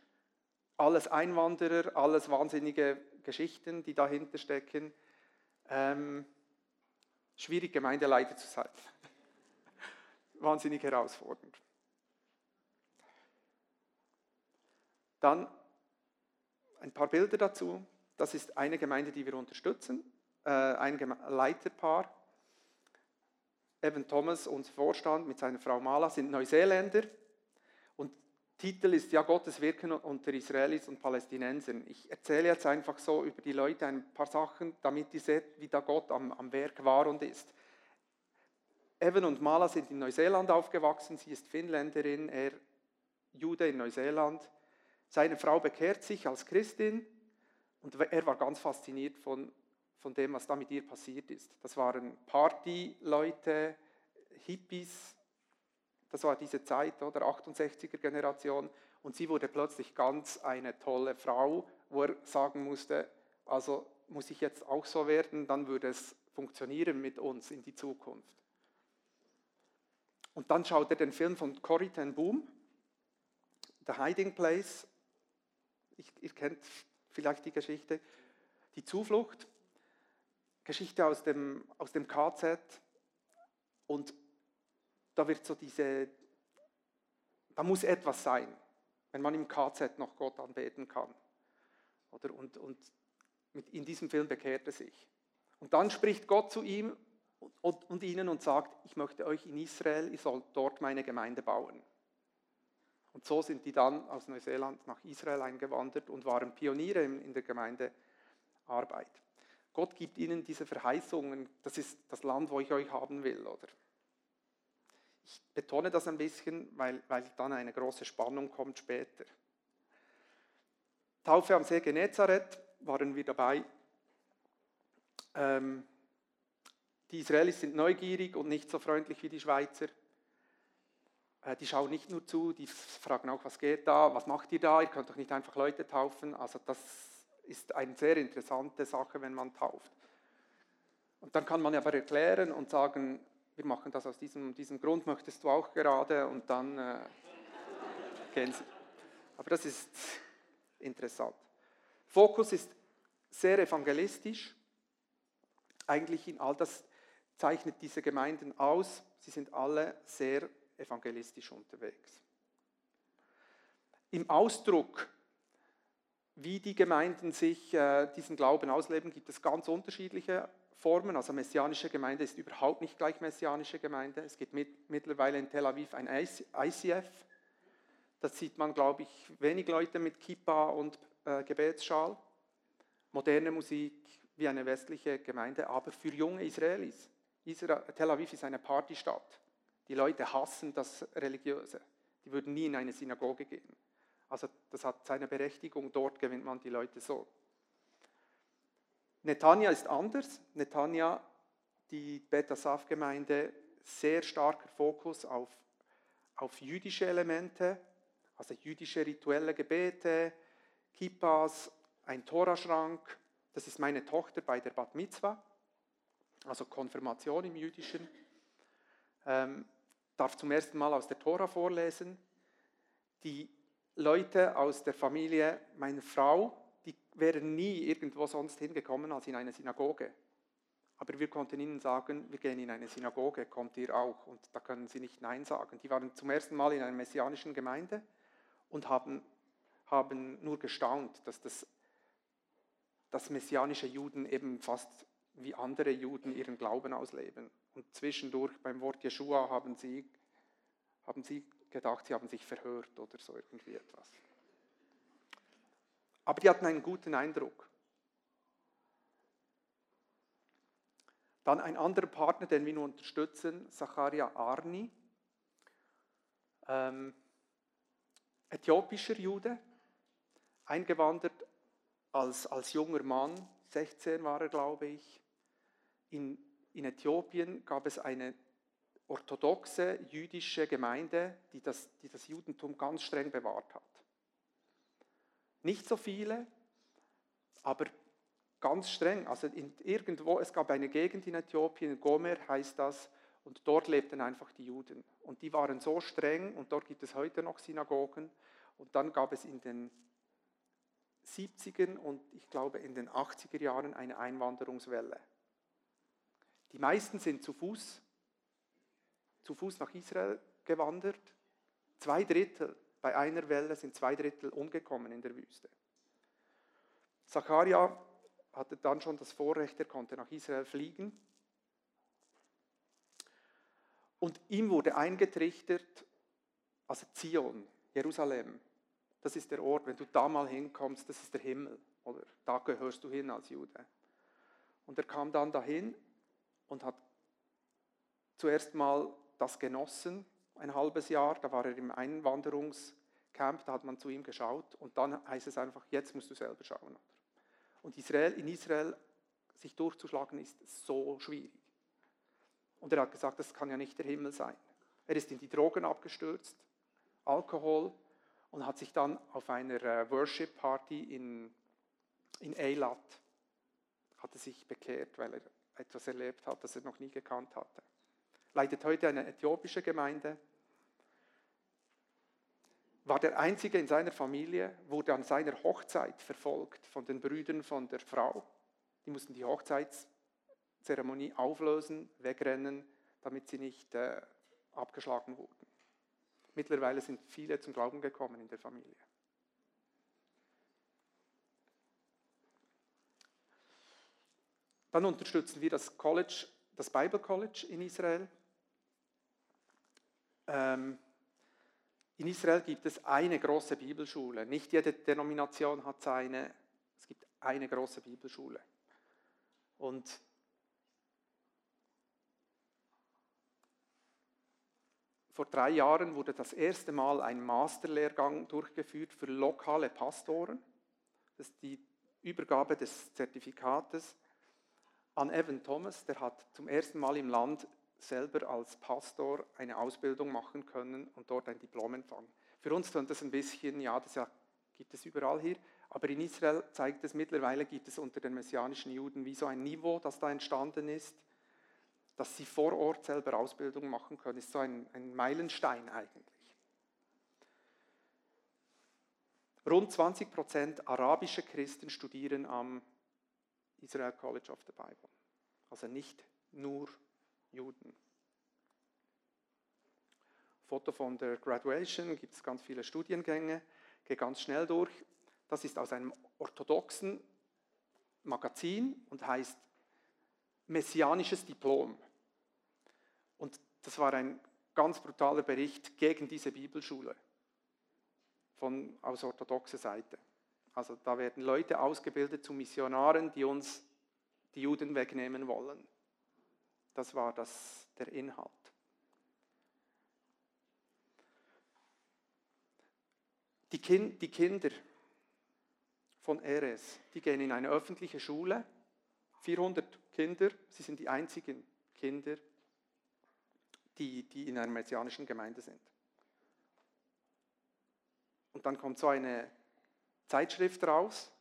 Alles Einwanderer, alles wahnsinnige Geschichten, die dahinter stecken. Ähm, schwierig, Gemeindeleiter zu sein. Wahnsinnig herausfordernd. Dann ein paar Bilder dazu. Das ist eine Gemeinde, die wir unterstützen, äh, ein Leiterpaar. Evan Thomas, unser Vorstand, mit seiner Frau Mala sind Neuseeländer. Und Titel ist ja Gottes Wirken unter Israelis und Palästinensern. Ich erzähle jetzt einfach so über die Leute ein paar Sachen, damit ihr seht, wie da Gott am, am Werk war und ist. Evan und Mala sind in Neuseeland aufgewachsen. Sie ist Finnländerin, er Jude in Neuseeland. Seine Frau bekehrt sich als Christin und er war ganz fasziniert von, von dem, was da mit ihr passiert ist. Das waren Partyleute, Hippies, das war diese Zeit, oder 68er Generation. Und sie wurde plötzlich ganz eine tolle Frau, wo er sagen musste, also muss ich jetzt auch so werden, dann würde es funktionieren mit uns in die Zukunft. Und dann schaut er den Film von Corrie ten Boom, The Hiding Place, ich, ihr kennt vielleicht die Geschichte. Die Zuflucht, Geschichte aus dem, aus dem KZ. Und da wird so diese, da muss etwas sein, wenn man im KZ noch Gott anbeten kann. Oder, und, und mit, in diesem Film bekehrt er sich. Und dann spricht Gott zu ihm und, und ihnen und sagt, ich möchte euch in Israel, ihr sollt dort meine Gemeinde bauen. Und so sind die dann aus Neuseeland nach Israel eingewandert und waren Pioniere in der Gemeindearbeit. Gott gibt ihnen diese Verheißungen, das ist das Land, wo ich euch haben will, oder? Ich betone das ein bisschen, weil, weil dann eine große Spannung kommt später. Taufe am See Genezareth waren wir dabei. Ähm, die Israelis sind neugierig und nicht so freundlich wie die Schweizer. Äh, die schauen nicht nur zu, die fragen auch, was geht da, was macht ihr da, ihr könnt doch nicht einfach Leute taufen. Also das ist eine sehr interessante Sache, wenn man tauft. Und dann kann man aber erklären und sagen, wir machen das aus diesem, diesem Grund, möchtest du auch gerade und dann äh, gehen sie. Aber das ist interessant. Fokus ist sehr evangelistisch. Eigentlich in all das zeichnet diese Gemeinden aus. Sie sind alle sehr evangelistisch unterwegs. Im Ausdruck, wie die Gemeinden sich äh, diesen Glauben ausleben, gibt es ganz unterschiedliche Formen. Also messianische Gemeinde ist überhaupt nicht gleich messianische Gemeinde. Es gibt mit, mittlerweile in Tel Aviv ein ICF. Da sieht man, glaube ich, wenig Leute mit Kippa und äh, Gebetsschal. Moderne Musik wie eine westliche Gemeinde, aber für junge Israelis. Israel, Tel Aviv ist eine Partystadt. Die Leute hassen das Religiöse. Die würden nie in eine Synagoge gehen. Also das hat seine Berechtigung, dort gewinnt man die Leute so. Netanya ist anders. Netanya, die Beta-Saf-Gemeinde, sehr starker Fokus auf, auf jüdische Elemente, also jüdische rituelle Gebete, Kippas, ein Toraschrank. Das ist meine Tochter bei der Bat Mitzvah, also Konfirmation im Jüdischen. Ähm, darf zum ersten Mal aus der Tora vorlesen. Die Leute aus der Familie meiner Frau, die wären nie irgendwo sonst hingekommen als in eine Synagoge. Aber wir konnten ihnen sagen, wir gehen in eine Synagoge, kommt ihr auch. Und da können sie nicht Nein sagen. Die waren zum ersten Mal in einer messianischen Gemeinde und haben, haben nur gestaunt, dass das dass messianische Juden eben fast wie andere Juden ihren Glauben ausleben. Und zwischendurch beim Wort Jeshua haben sie, haben sie gedacht, sie haben sich verhört oder so irgendwie etwas. Aber die hatten einen guten Eindruck. Dann ein anderer Partner, den wir nun unterstützen, Zacharia Arni, ähm, äthiopischer Jude, eingewandert als, als junger Mann, 16 war er, glaube ich. In, in Äthiopien gab es eine orthodoxe jüdische Gemeinde, die das, die das Judentum ganz streng bewahrt hat. Nicht so viele, aber ganz streng. Also irgendwo, es gab eine Gegend in Äthiopien, Gomer heißt das, und dort lebten einfach die Juden. Und die waren so streng, und dort gibt es heute noch Synagogen. Und dann gab es in den 70er und ich glaube in den 80er Jahren eine Einwanderungswelle. Die meisten sind zu Fuß zu Fuß nach Israel gewandert. Zwei Drittel, bei einer Welle sind zwei Drittel umgekommen in der Wüste. Zacharia hatte dann schon das Vorrecht, er konnte nach Israel fliegen. Und ihm wurde eingetrichtert, also Zion, Jerusalem, das ist der Ort, wenn du da mal hinkommst, das ist der Himmel, oder da gehörst du hin als Jude. Und er kam dann dahin und hat zuerst mal das genossen, ein halbes Jahr. Da war er im Einwanderungscamp, da hat man zu ihm geschaut und dann heißt es einfach, jetzt musst du selber schauen. Und Israel, in Israel sich durchzuschlagen ist so schwierig. Und er hat gesagt, das kann ja nicht der Himmel sein. Er ist in die Drogen abgestürzt, Alkohol und hat sich dann auf einer äh, Worship Party in, in Eilat hat er sich bekehrt, weil er etwas erlebt hat, das er noch nie gekannt hatte leitet heute eine äthiopische Gemeinde, war der Einzige in seiner Familie, wurde an seiner Hochzeit verfolgt von den Brüdern von der Frau. Die mussten die Hochzeitszeremonie auflösen, wegrennen, damit sie nicht äh, abgeschlagen wurden. Mittlerweile sind viele zum Glauben gekommen in der Familie. Dann unterstützen wir das College, das Bible College in Israel. Ähm, in Israel gibt es eine große Bibelschule. Nicht jede Denomination hat seine. Es gibt eine große Bibelschule. Und vor drei Jahren wurde das erste Mal ein Masterlehrgang durchgeführt für lokale Pastoren. Das ist die Übergabe des Zertifikates an Evan Thomas. Der hat zum ersten Mal im Land selber als Pastor eine Ausbildung machen können und dort ein Diplom empfangen. Für uns klingt das ein bisschen, ja, das gibt es überall hier, Aber in Israel zeigt es mittlerweile, gibt es unter den messianischen Juden wie so ein Niveau, das da entstanden ist, dass sie vor Ort selber Ausbildung machen können. Ist so ein, ein Meilenstein eigentlich. Rund 20 Prozent arabische Christen studieren am Israel College of the Bible. Also nicht nur Juden. Foto von der Graduation, gibt es ganz viele Studiengänge, gehe ganz schnell durch. Das ist aus einem orthodoxen Magazin und heißt Messianisches Diplom. Und das war ein ganz brutaler Bericht gegen diese Bibelschule von, aus orthodoxer Seite. Also da werden Leute ausgebildet zu Missionaren, die uns die Juden wegnehmen wollen. Das war das, der Inhalt. Die, kind, die Kinder von Eres, die gehen in eine öffentliche Schule. 400 Kinder, sie sind die einzigen Kinder, die, die in einer messianischen Gemeinde sind. Und dann kommt so eine Zeitschrift raus,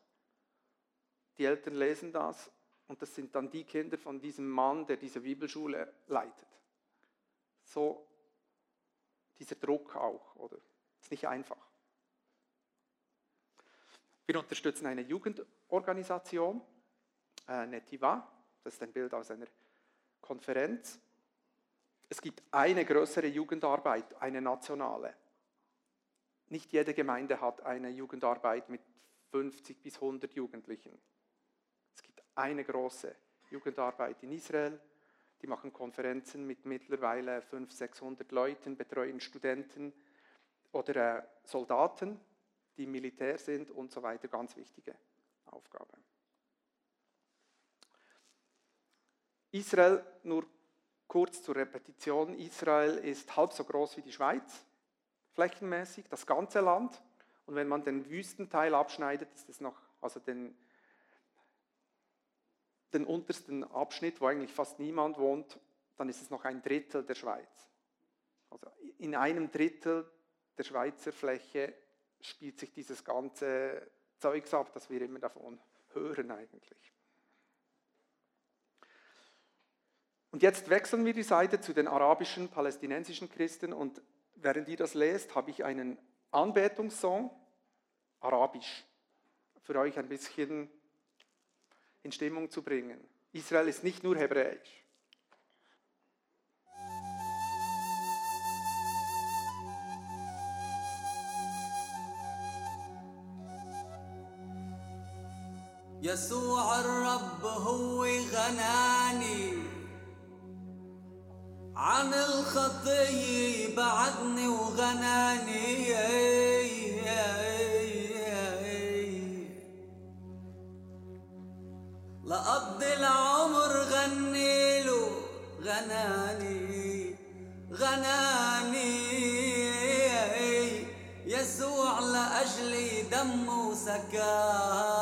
die Eltern lesen das und das sind dann die Kinder von diesem Mann, der diese Bibelschule leitet. So dieser Druck auch, oder? Ist nicht einfach. Wir unterstützen eine Jugendorganisation, äh, Netiva, das ist ein Bild aus einer Konferenz. Es gibt eine größere Jugendarbeit, eine nationale. Nicht jede Gemeinde hat eine Jugendarbeit mit 50 bis 100 Jugendlichen. Es gibt eine große Jugendarbeit in Israel. Die machen Konferenzen mit mittlerweile 500, 600 Leuten, betreuen Studenten oder äh, Soldaten die Militär sind und so weiter, ganz wichtige Aufgabe. Israel, nur kurz zur Repetition, Israel ist halb so groß wie die Schweiz, flächenmäßig, das ganze Land. Und wenn man den Wüstenteil abschneidet, ist es noch, also den, den untersten Abschnitt, wo eigentlich fast niemand wohnt, dann ist es noch ein Drittel der Schweiz. Also in einem Drittel der Schweizer Fläche spielt sich dieses ganze Zeugs ab, das wir immer davon hören eigentlich. Und jetzt wechseln wir die Seite zu den arabischen, palästinensischen Christen und während ihr das lest, habe ich einen Anbetungssong, arabisch, für euch ein bisschen in Stimmung zu bringen. Israel ist nicht nur hebräisch. يسوع الرب هو غناني عن الخطية بعدني وغناني. لقضي العمر غنيله غناني غناني. يسوع لأجلي دمه سكاب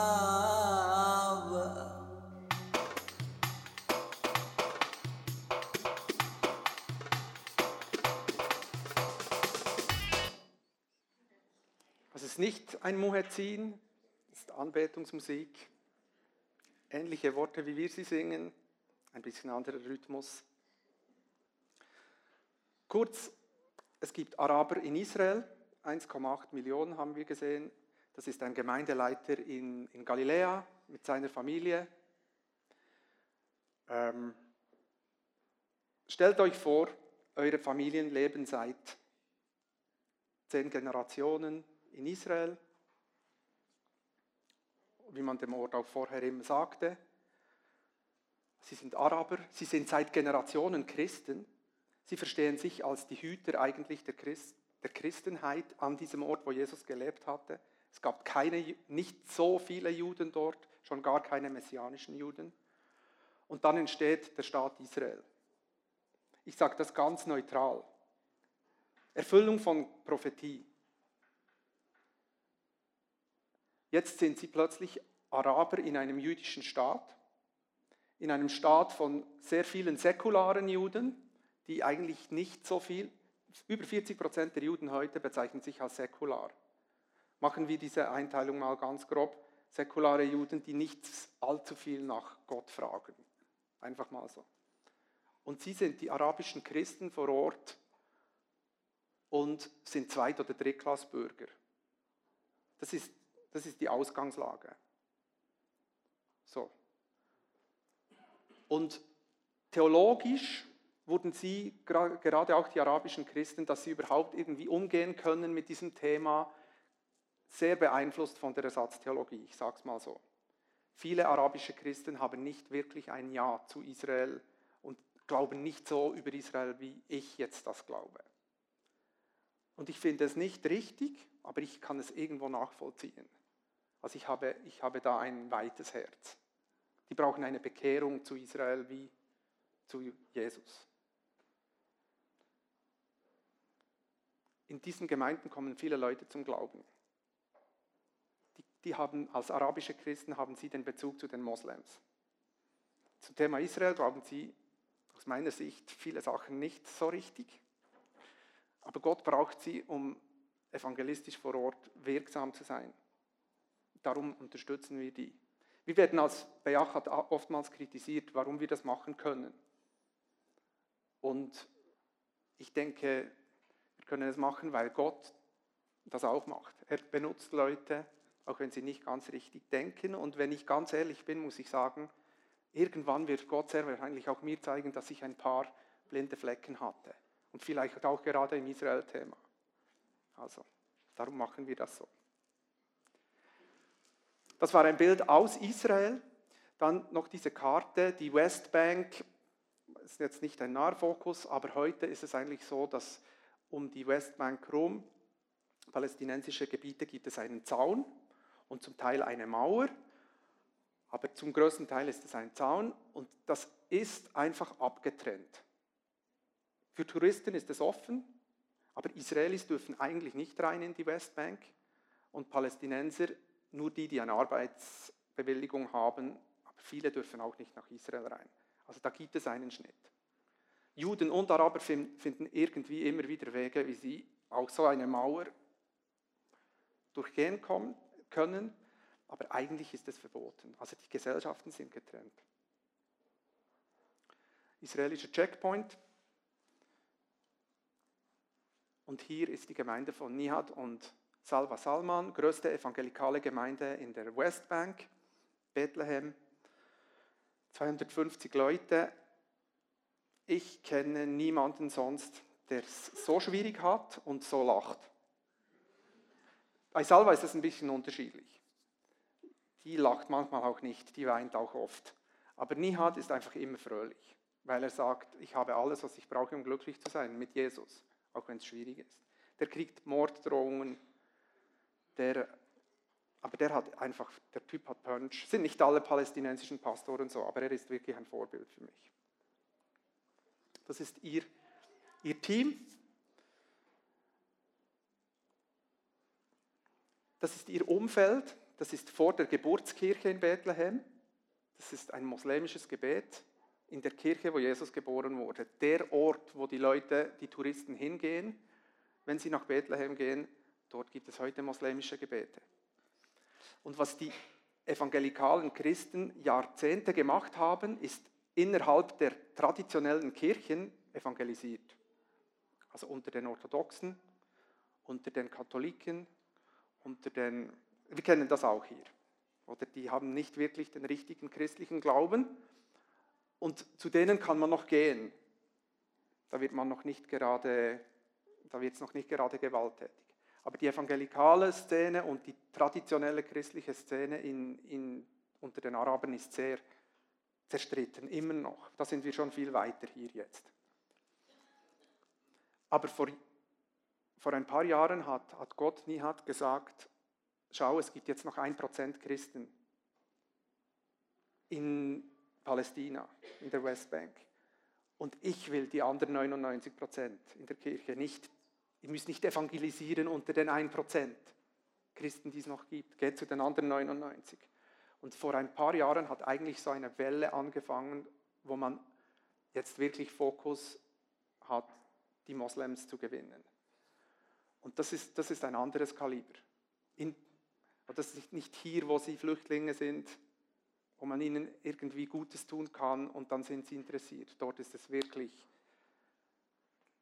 ein Muezzin, ist Anbetungsmusik. Ähnliche Worte, wie wir sie singen, ein bisschen anderer Rhythmus. Kurz, es gibt Araber in Israel, 1,8 Millionen haben wir gesehen. Das ist ein Gemeindeleiter in, in Galiläa mit seiner Familie. Ähm, stellt euch vor, eure Familien leben seit zehn Generationen in Israel, wie man dem Ort auch vorher immer sagte. Sie sind Araber, sie sind seit Generationen Christen. Sie verstehen sich als die Hüter eigentlich der, Christ, der Christenheit an diesem Ort, wo Jesus gelebt hatte. Es gab keine, nicht so viele Juden dort, schon gar keine messianischen Juden. Und dann entsteht der Staat Israel. Ich sage das ganz neutral. Erfüllung von Prophetie. Jetzt sind sie plötzlich Araber in einem jüdischen Staat, in einem Staat von sehr vielen säkularen Juden, die eigentlich nicht so viel, über 40 Prozent der Juden heute bezeichnen sich als säkular. machen wir diese Einteilung mal ganz grob. Säkulare Juden, die nicht allzu viel nach Gott fragen. Einfach mal so. Und sie sind die arabischen Christen vor Ort und sind Zweit- oder Drittklassbürger. Das ist, das ist die Ausgangslage. So. Und theologisch wurden sie, gerade auch die arabischen Christen, dass sie überhaupt irgendwie umgehen können mit diesem Thema, sehr beeinflusst von der Ersatztheologie, ich sage es mal so. Viele arabische Christen haben nicht wirklich ein Ja zu Israel und glauben nicht so über Israel, wie ich jetzt das glaube. Und ich finde es nicht richtig, aber ich kann es irgendwo nachvollziehen. Also ich habe, ich habe da ein weites Herz. Die brauchen eine Bekehrung zu Israel wie zu Jesus. In diesen Gemeinden kommen viele Leute zum Glauben. Die, die haben, als arabische Christen haben sie den Bezug zu den Moslems. Zum Thema Israel glauben sie aus meiner Sicht viele Sachen nicht so richtig. Aber Gott braucht sie, um evangelistisch vor Ort wirksam zu sein. Darum unterstützen wir die. Wir werden als Beachat oftmals kritisiert, warum wir das machen können. Und ich denke, wir können es machen, weil Gott das auch macht. Er benutzt Leute, auch wenn sie nicht ganz richtig denken. Und wenn ich ganz ehrlich bin, muss ich sagen, irgendwann wird Gott sehr wahrscheinlich auch mir zeigen, dass ich ein paar blinde Flecken hatte. Und vielleicht auch gerade im Israel-Thema. Also, darum machen wir das so. Das war ein Bild aus Israel. Dann noch diese Karte, die Westbank, ist jetzt nicht ein Nahfokus, aber heute ist es eigentlich so, dass um die Westbank herum, palästinensische Gebiete, gibt es einen Zaun und zum Teil eine Mauer. Aber zum größten Teil ist es ein Zaun und das ist einfach abgetrennt. Für Touristen ist es offen, aber Israelis dürfen eigentlich nicht rein in die Westbank und Palästinenser nur die, die eine Arbeitsbewilligung haben, aber viele dürfen auch nicht nach Israel rein. Also da gibt es einen Schnitt. Juden und Araber finden irgendwie immer wieder Wege, wie sie auch so eine Mauer durchgehen können, aber eigentlich ist es verboten. Also die Gesellschaften sind getrennt. Israelischer Checkpoint, und hier ist die Gemeinde von Nihad und Salva Salman, größte evangelikale Gemeinde in der Westbank, Bethlehem. 250 Leute. Ich kenne niemanden sonst, der es so schwierig hat und so lacht. Bei Salva ist es ein bisschen unterschiedlich. Die lacht manchmal auch nicht, die weint auch oft. Aber Nihad ist einfach immer fröhlich, weil er sagt, ich habe alles, was ich brauche, um glücklich zu sein mit Jesus auch wenn es schwierig ist. Der kriegt Morddrohungen, der, aber der hat einfach, der Typ hat Punch. Sind nicht alle palästinensischen Pastoren so, aber er ist wirklich ein Vorbild für mich. Das ist ihr, ihr Team. Das ist ihr Umfeld. Das ist vor der Geburtskirche in Bethlehem. Das ist ein moslemisches Gebet in der Kirche, wo Jesus geboren wurde. Der Ort, wo die Leute, die Touristen hingehen, wenn sie nach Bethlehem gehen, dort gibt es heute moslemische Gebete. Und was die evangelikalen Christen Jahrzehnte gemacht haben, ist innerhalb der traditionellen Kirchen evangelisiert. Also unter den Orthodoxen, unter den Katholiken, unter den, wir kennen das auch hier. Oder die haben nicht wirklich den richtigen christlichen Glauben, und zu denen kann man noch gehen. Da wird man noch nicht gerade, da wird es noch nicht gerade gewalttätig. Aber die evangelikale Szene und die traditionelle christliche Szene in, in, unter den Arabern ist sehr zerstritten, immer noch. Da sind wir schon viel weiter hier jetzt. Aber vor, vor ein paar Jahren hat, hat Gott Nihat gesagt, schau, es gibt jetzt noch ein Prozent Christen in, Palästina, in der Westbank. Und ich will die anderen 99 Prozent in der Kirche nicht, ihr müsst nicht evangelisieren unter den 1 Prozent Christen, die es noch gibt. Geht zu den anderen 99. Und vor ein paar Jahren hat eigentlich so eine Welle angefangen, wo man jetzt wirklich Fokus hat, die Moslems zu gewinnen. Und das ist, das ist ein anderes Kaliber. in, das ist nicht hier, wo sie Flüchtlinge sind, wo man ihnen irgendwie Gutes tun kann und dann sind sie interessiert. Dort ist es wirklich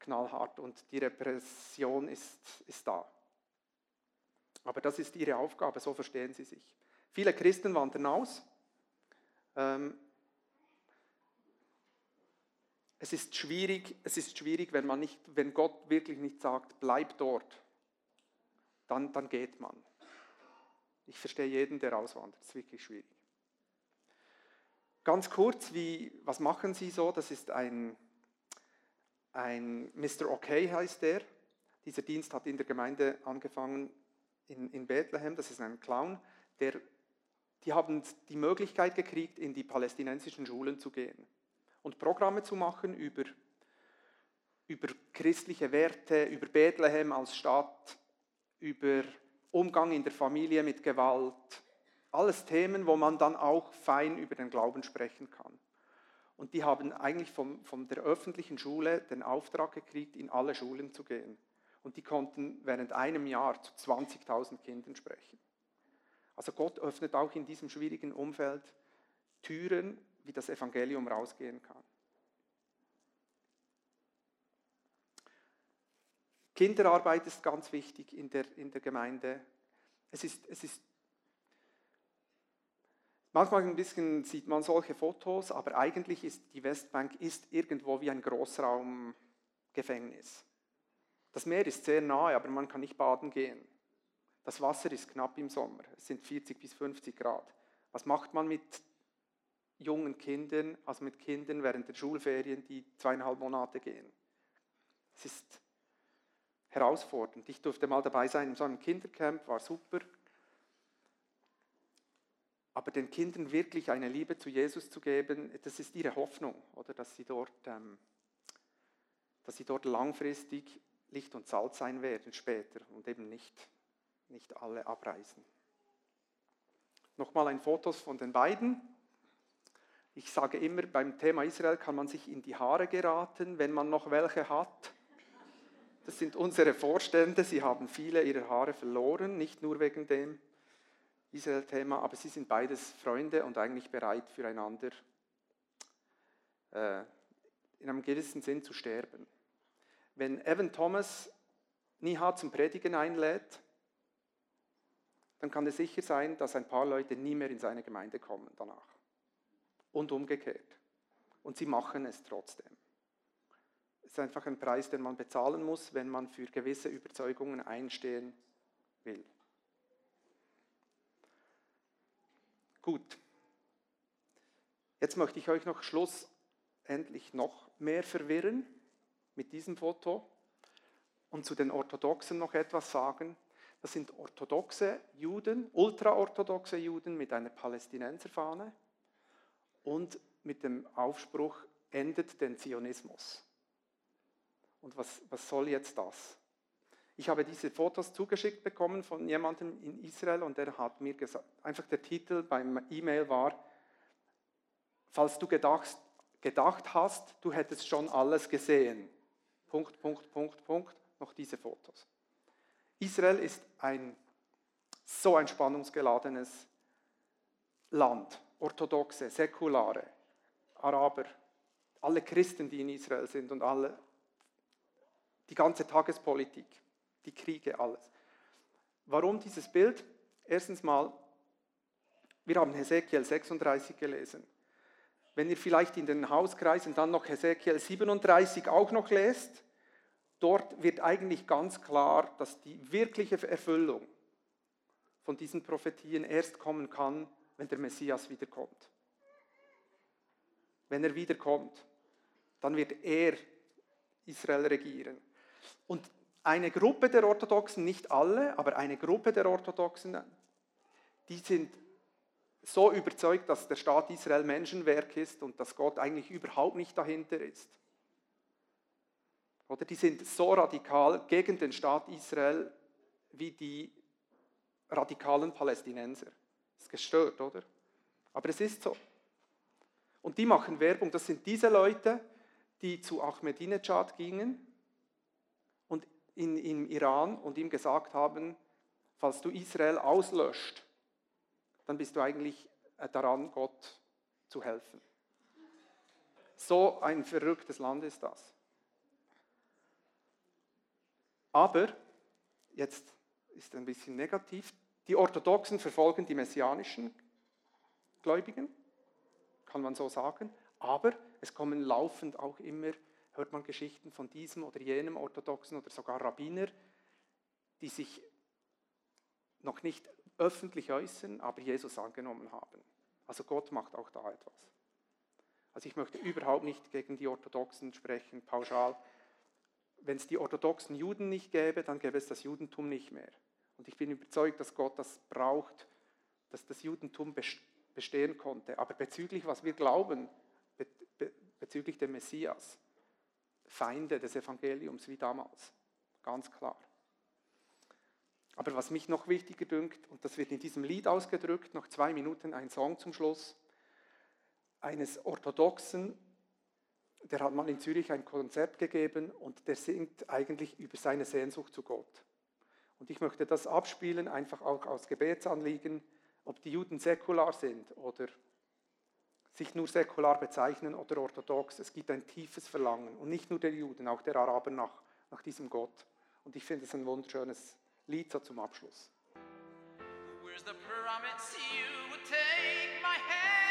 knallhart und die Repression ist, ist da. Aber das ist ihre Aufgabe, so verstehen sie sich. Viele Christen wandern aus. Ähm, es ist schwierig, es ist schwierig, wenn man nicht, wenn Gott wirklich nicht sagt, bleib dort, dann, dann geht man. Ich verstehe jeden, der auswandert. Das ist wirklich schwierig. Ganz kurz, wie, was machen Sie so? Das ist ein, ein Mr. Okay heißt der. Dieser Dienst hat in der Gemeinde angefangen in, in Bethlehem. Das ist ein Clown. Der, die haben die Möglichkeit gekriegt, in die palästinensischen Schulen zu gehen und Programme zu machen über, über christliche Werte, über Bethlehem als Stadt, über Umgang in der Familie mit Gewalt. Alles Themen, wo man dann auch fein über den Glauben sprechen kann. Und die haben eigentlich von, von der öffentlichen Schule den Auftrag gekriegt, in alle Schulen zu gehen. Und die konnten während einem Jahr zu 20.000 Kindern sprechen. Also Gott öffnet auch in diesem schwierigen Umfeld Türen, wie das Evangelium rausgehen kann. Kinderarbeit ist ganz wichtig in der, in der Gemeinde. Es ist, es ist Manchmal ein bisschen sieht man solche Fotos, aber eigentlich ist die Westbank ist irgendwo wie ein Großraumgefängnis. Das Meer ist sehr nahe, aber man kann nicht baden gehen. Das Wasser ist knapp im Sommer. Es sind 40 bis 50 Grad. Was macht man mit jungen Kindern, also mit Kindern während der Schulferien, die zweieinhalb Monate gehen. Es ist herausfordernd. Ich durfte mal dabei sein in so einem Kindercamp, war super. Aber den Kindern wirklich eine Liebe zu Jesus zu geben, das ist ihre Hoffnung, oder dass sie dort, ähm, dass sie dort langfristig Licht und Salz sein werden später und eben nicht, nicht alle abreisen. Nochmal ein Foto von den beiden. Ich sage immer, beim Thema Israel kann man sich in die Haare geraten, wenn man noch welche hat. Das sind unsere Vorstände, sie haben viele ihrer Haare verloren, nicht nur wegen dem Israel-Thema, aber sie sind beides Freunde und eigentlich bereit füreinander äh, in einem gewissen Sinn zu sterben. Wenn Evan Thomas Niha zum Predigen einlädt, dann kann es sicher sein, dass ein paar Leute nie mehr in seine Gemeinde kommen danach und umgekehrt. Und sie machen es trotzdem. Es ist einfach ein Preis, den man bezahlen muss, wenn man für gewisse Überzeugungen einstehen will. Gut. Jetzt möchte ich euch noch schlussendlich noch mehr verwirren mit diesem Foto und zu den Orthodoxen noch etwas sagen. Das sind orthodoxe Juden, ultraorthodoxe Juden mit einer Palästinenserfahne und mit dem Aufspruch endet den Zionismus. Und was, was soll jetzt das? Ich habe diese Fotos zugeschickt bekommen von jemandem in Israel und der hat mir gesagt, einfach der Titel beim E-Mail war, falls du gedacht, gedacht hast, du hättest schon alles gesehen. Punkt, Punkt, Punkt, Punkt, noch diese Fotos. Israel ist ein so ein spannungsgeladenes Land orthodoxe, säkulare, Araber, alle Christen, die in Israel sind und alle, die ganze Tagespolitik, die Kriege, alles. Warum dieses Bild? Erstens mal, wir haben Hesekiel 36 gelesen. Wenn ihr vielleicht in den Hauskreisen dann noch Hesekiel 37 auch noch lest, dort wird eigentlich ganz klar, dass die wirkliche Erfüllung von diesen Prophetien erst kommen kann, wenn der Messias wiederkommt. Wenn er wiederkommt, dann wird er Israel regieren. Und eine Gruppe der Orthodoxen, nicht alle, aber eine Gruppe der Orthodoxen, die sind so überzeugt, dass der Staat Israel Menschenwerk ist und dass Gott eigentlich überhaupt nicht dahinter ist. Oder die sind so radikal gegen den Staat Israel wie die radikalen Palästinenser. Das ist gestört, oder? Aber es ist so. Und die machen Werbung. Das sind diese Leute, die zu Ahmadinejad gingen in, im Iran und ihm gesagt haben, falls du Israel auslöscht, dann bist du eigentlich äh, daran, Gott zu helfen. So ein verrücktes Land ist das. Aber, jetzt ist ein bisschen negativ, die Orthodoxen verfolgen die messianischen Gläubigen, kann man so sagen, aber es kommen laufend auch immer, hört man Geschichten von diesem oder jenem Orthodoxen oder sogar Rabbiner, die sich noch nicht öffentlich äußern, aber Jesus angenommen haben. Also Gott macht auch da etwas. Also ich möchte überhaupt nicht gegen die Orthodoxen sprechen, pauschal. Wenn es die orthodoxen Juden nicht gäbe, dann gäbe es das Judentum nicht mehr. Und ich bin überzeugt, dass Gott das braucht, dass das Judentum bestehen konnte. Aber bezüglich, was wir glauben, bezüglich dem Messias, Feinde des Evangeliums wie damals, ganz klar. Aber was mich noch wichtiger dünkt, und das wird in diesem Lied ausgedrückt, noch zwei Minuten ein Song zum Schluss, eines Orthodoxen, der hat mal in Zürich ein Konzert gegeben und der singt eigentlich über seine Sehnsucht zu Gott. Und ich möchte das abspielen, einfach auch aus Gebetsanliegen, ob die Juden säkular sind oder sich nur säkular bezeichnen oder orthodox. Es gibt ein tiefes Verlangen und nicht nur der Juden, auch der Araber nach, nach diesem Gott. Und ich finde es ein wunderschönes Lied so zum Abschluss. Where's the promise you would take my hand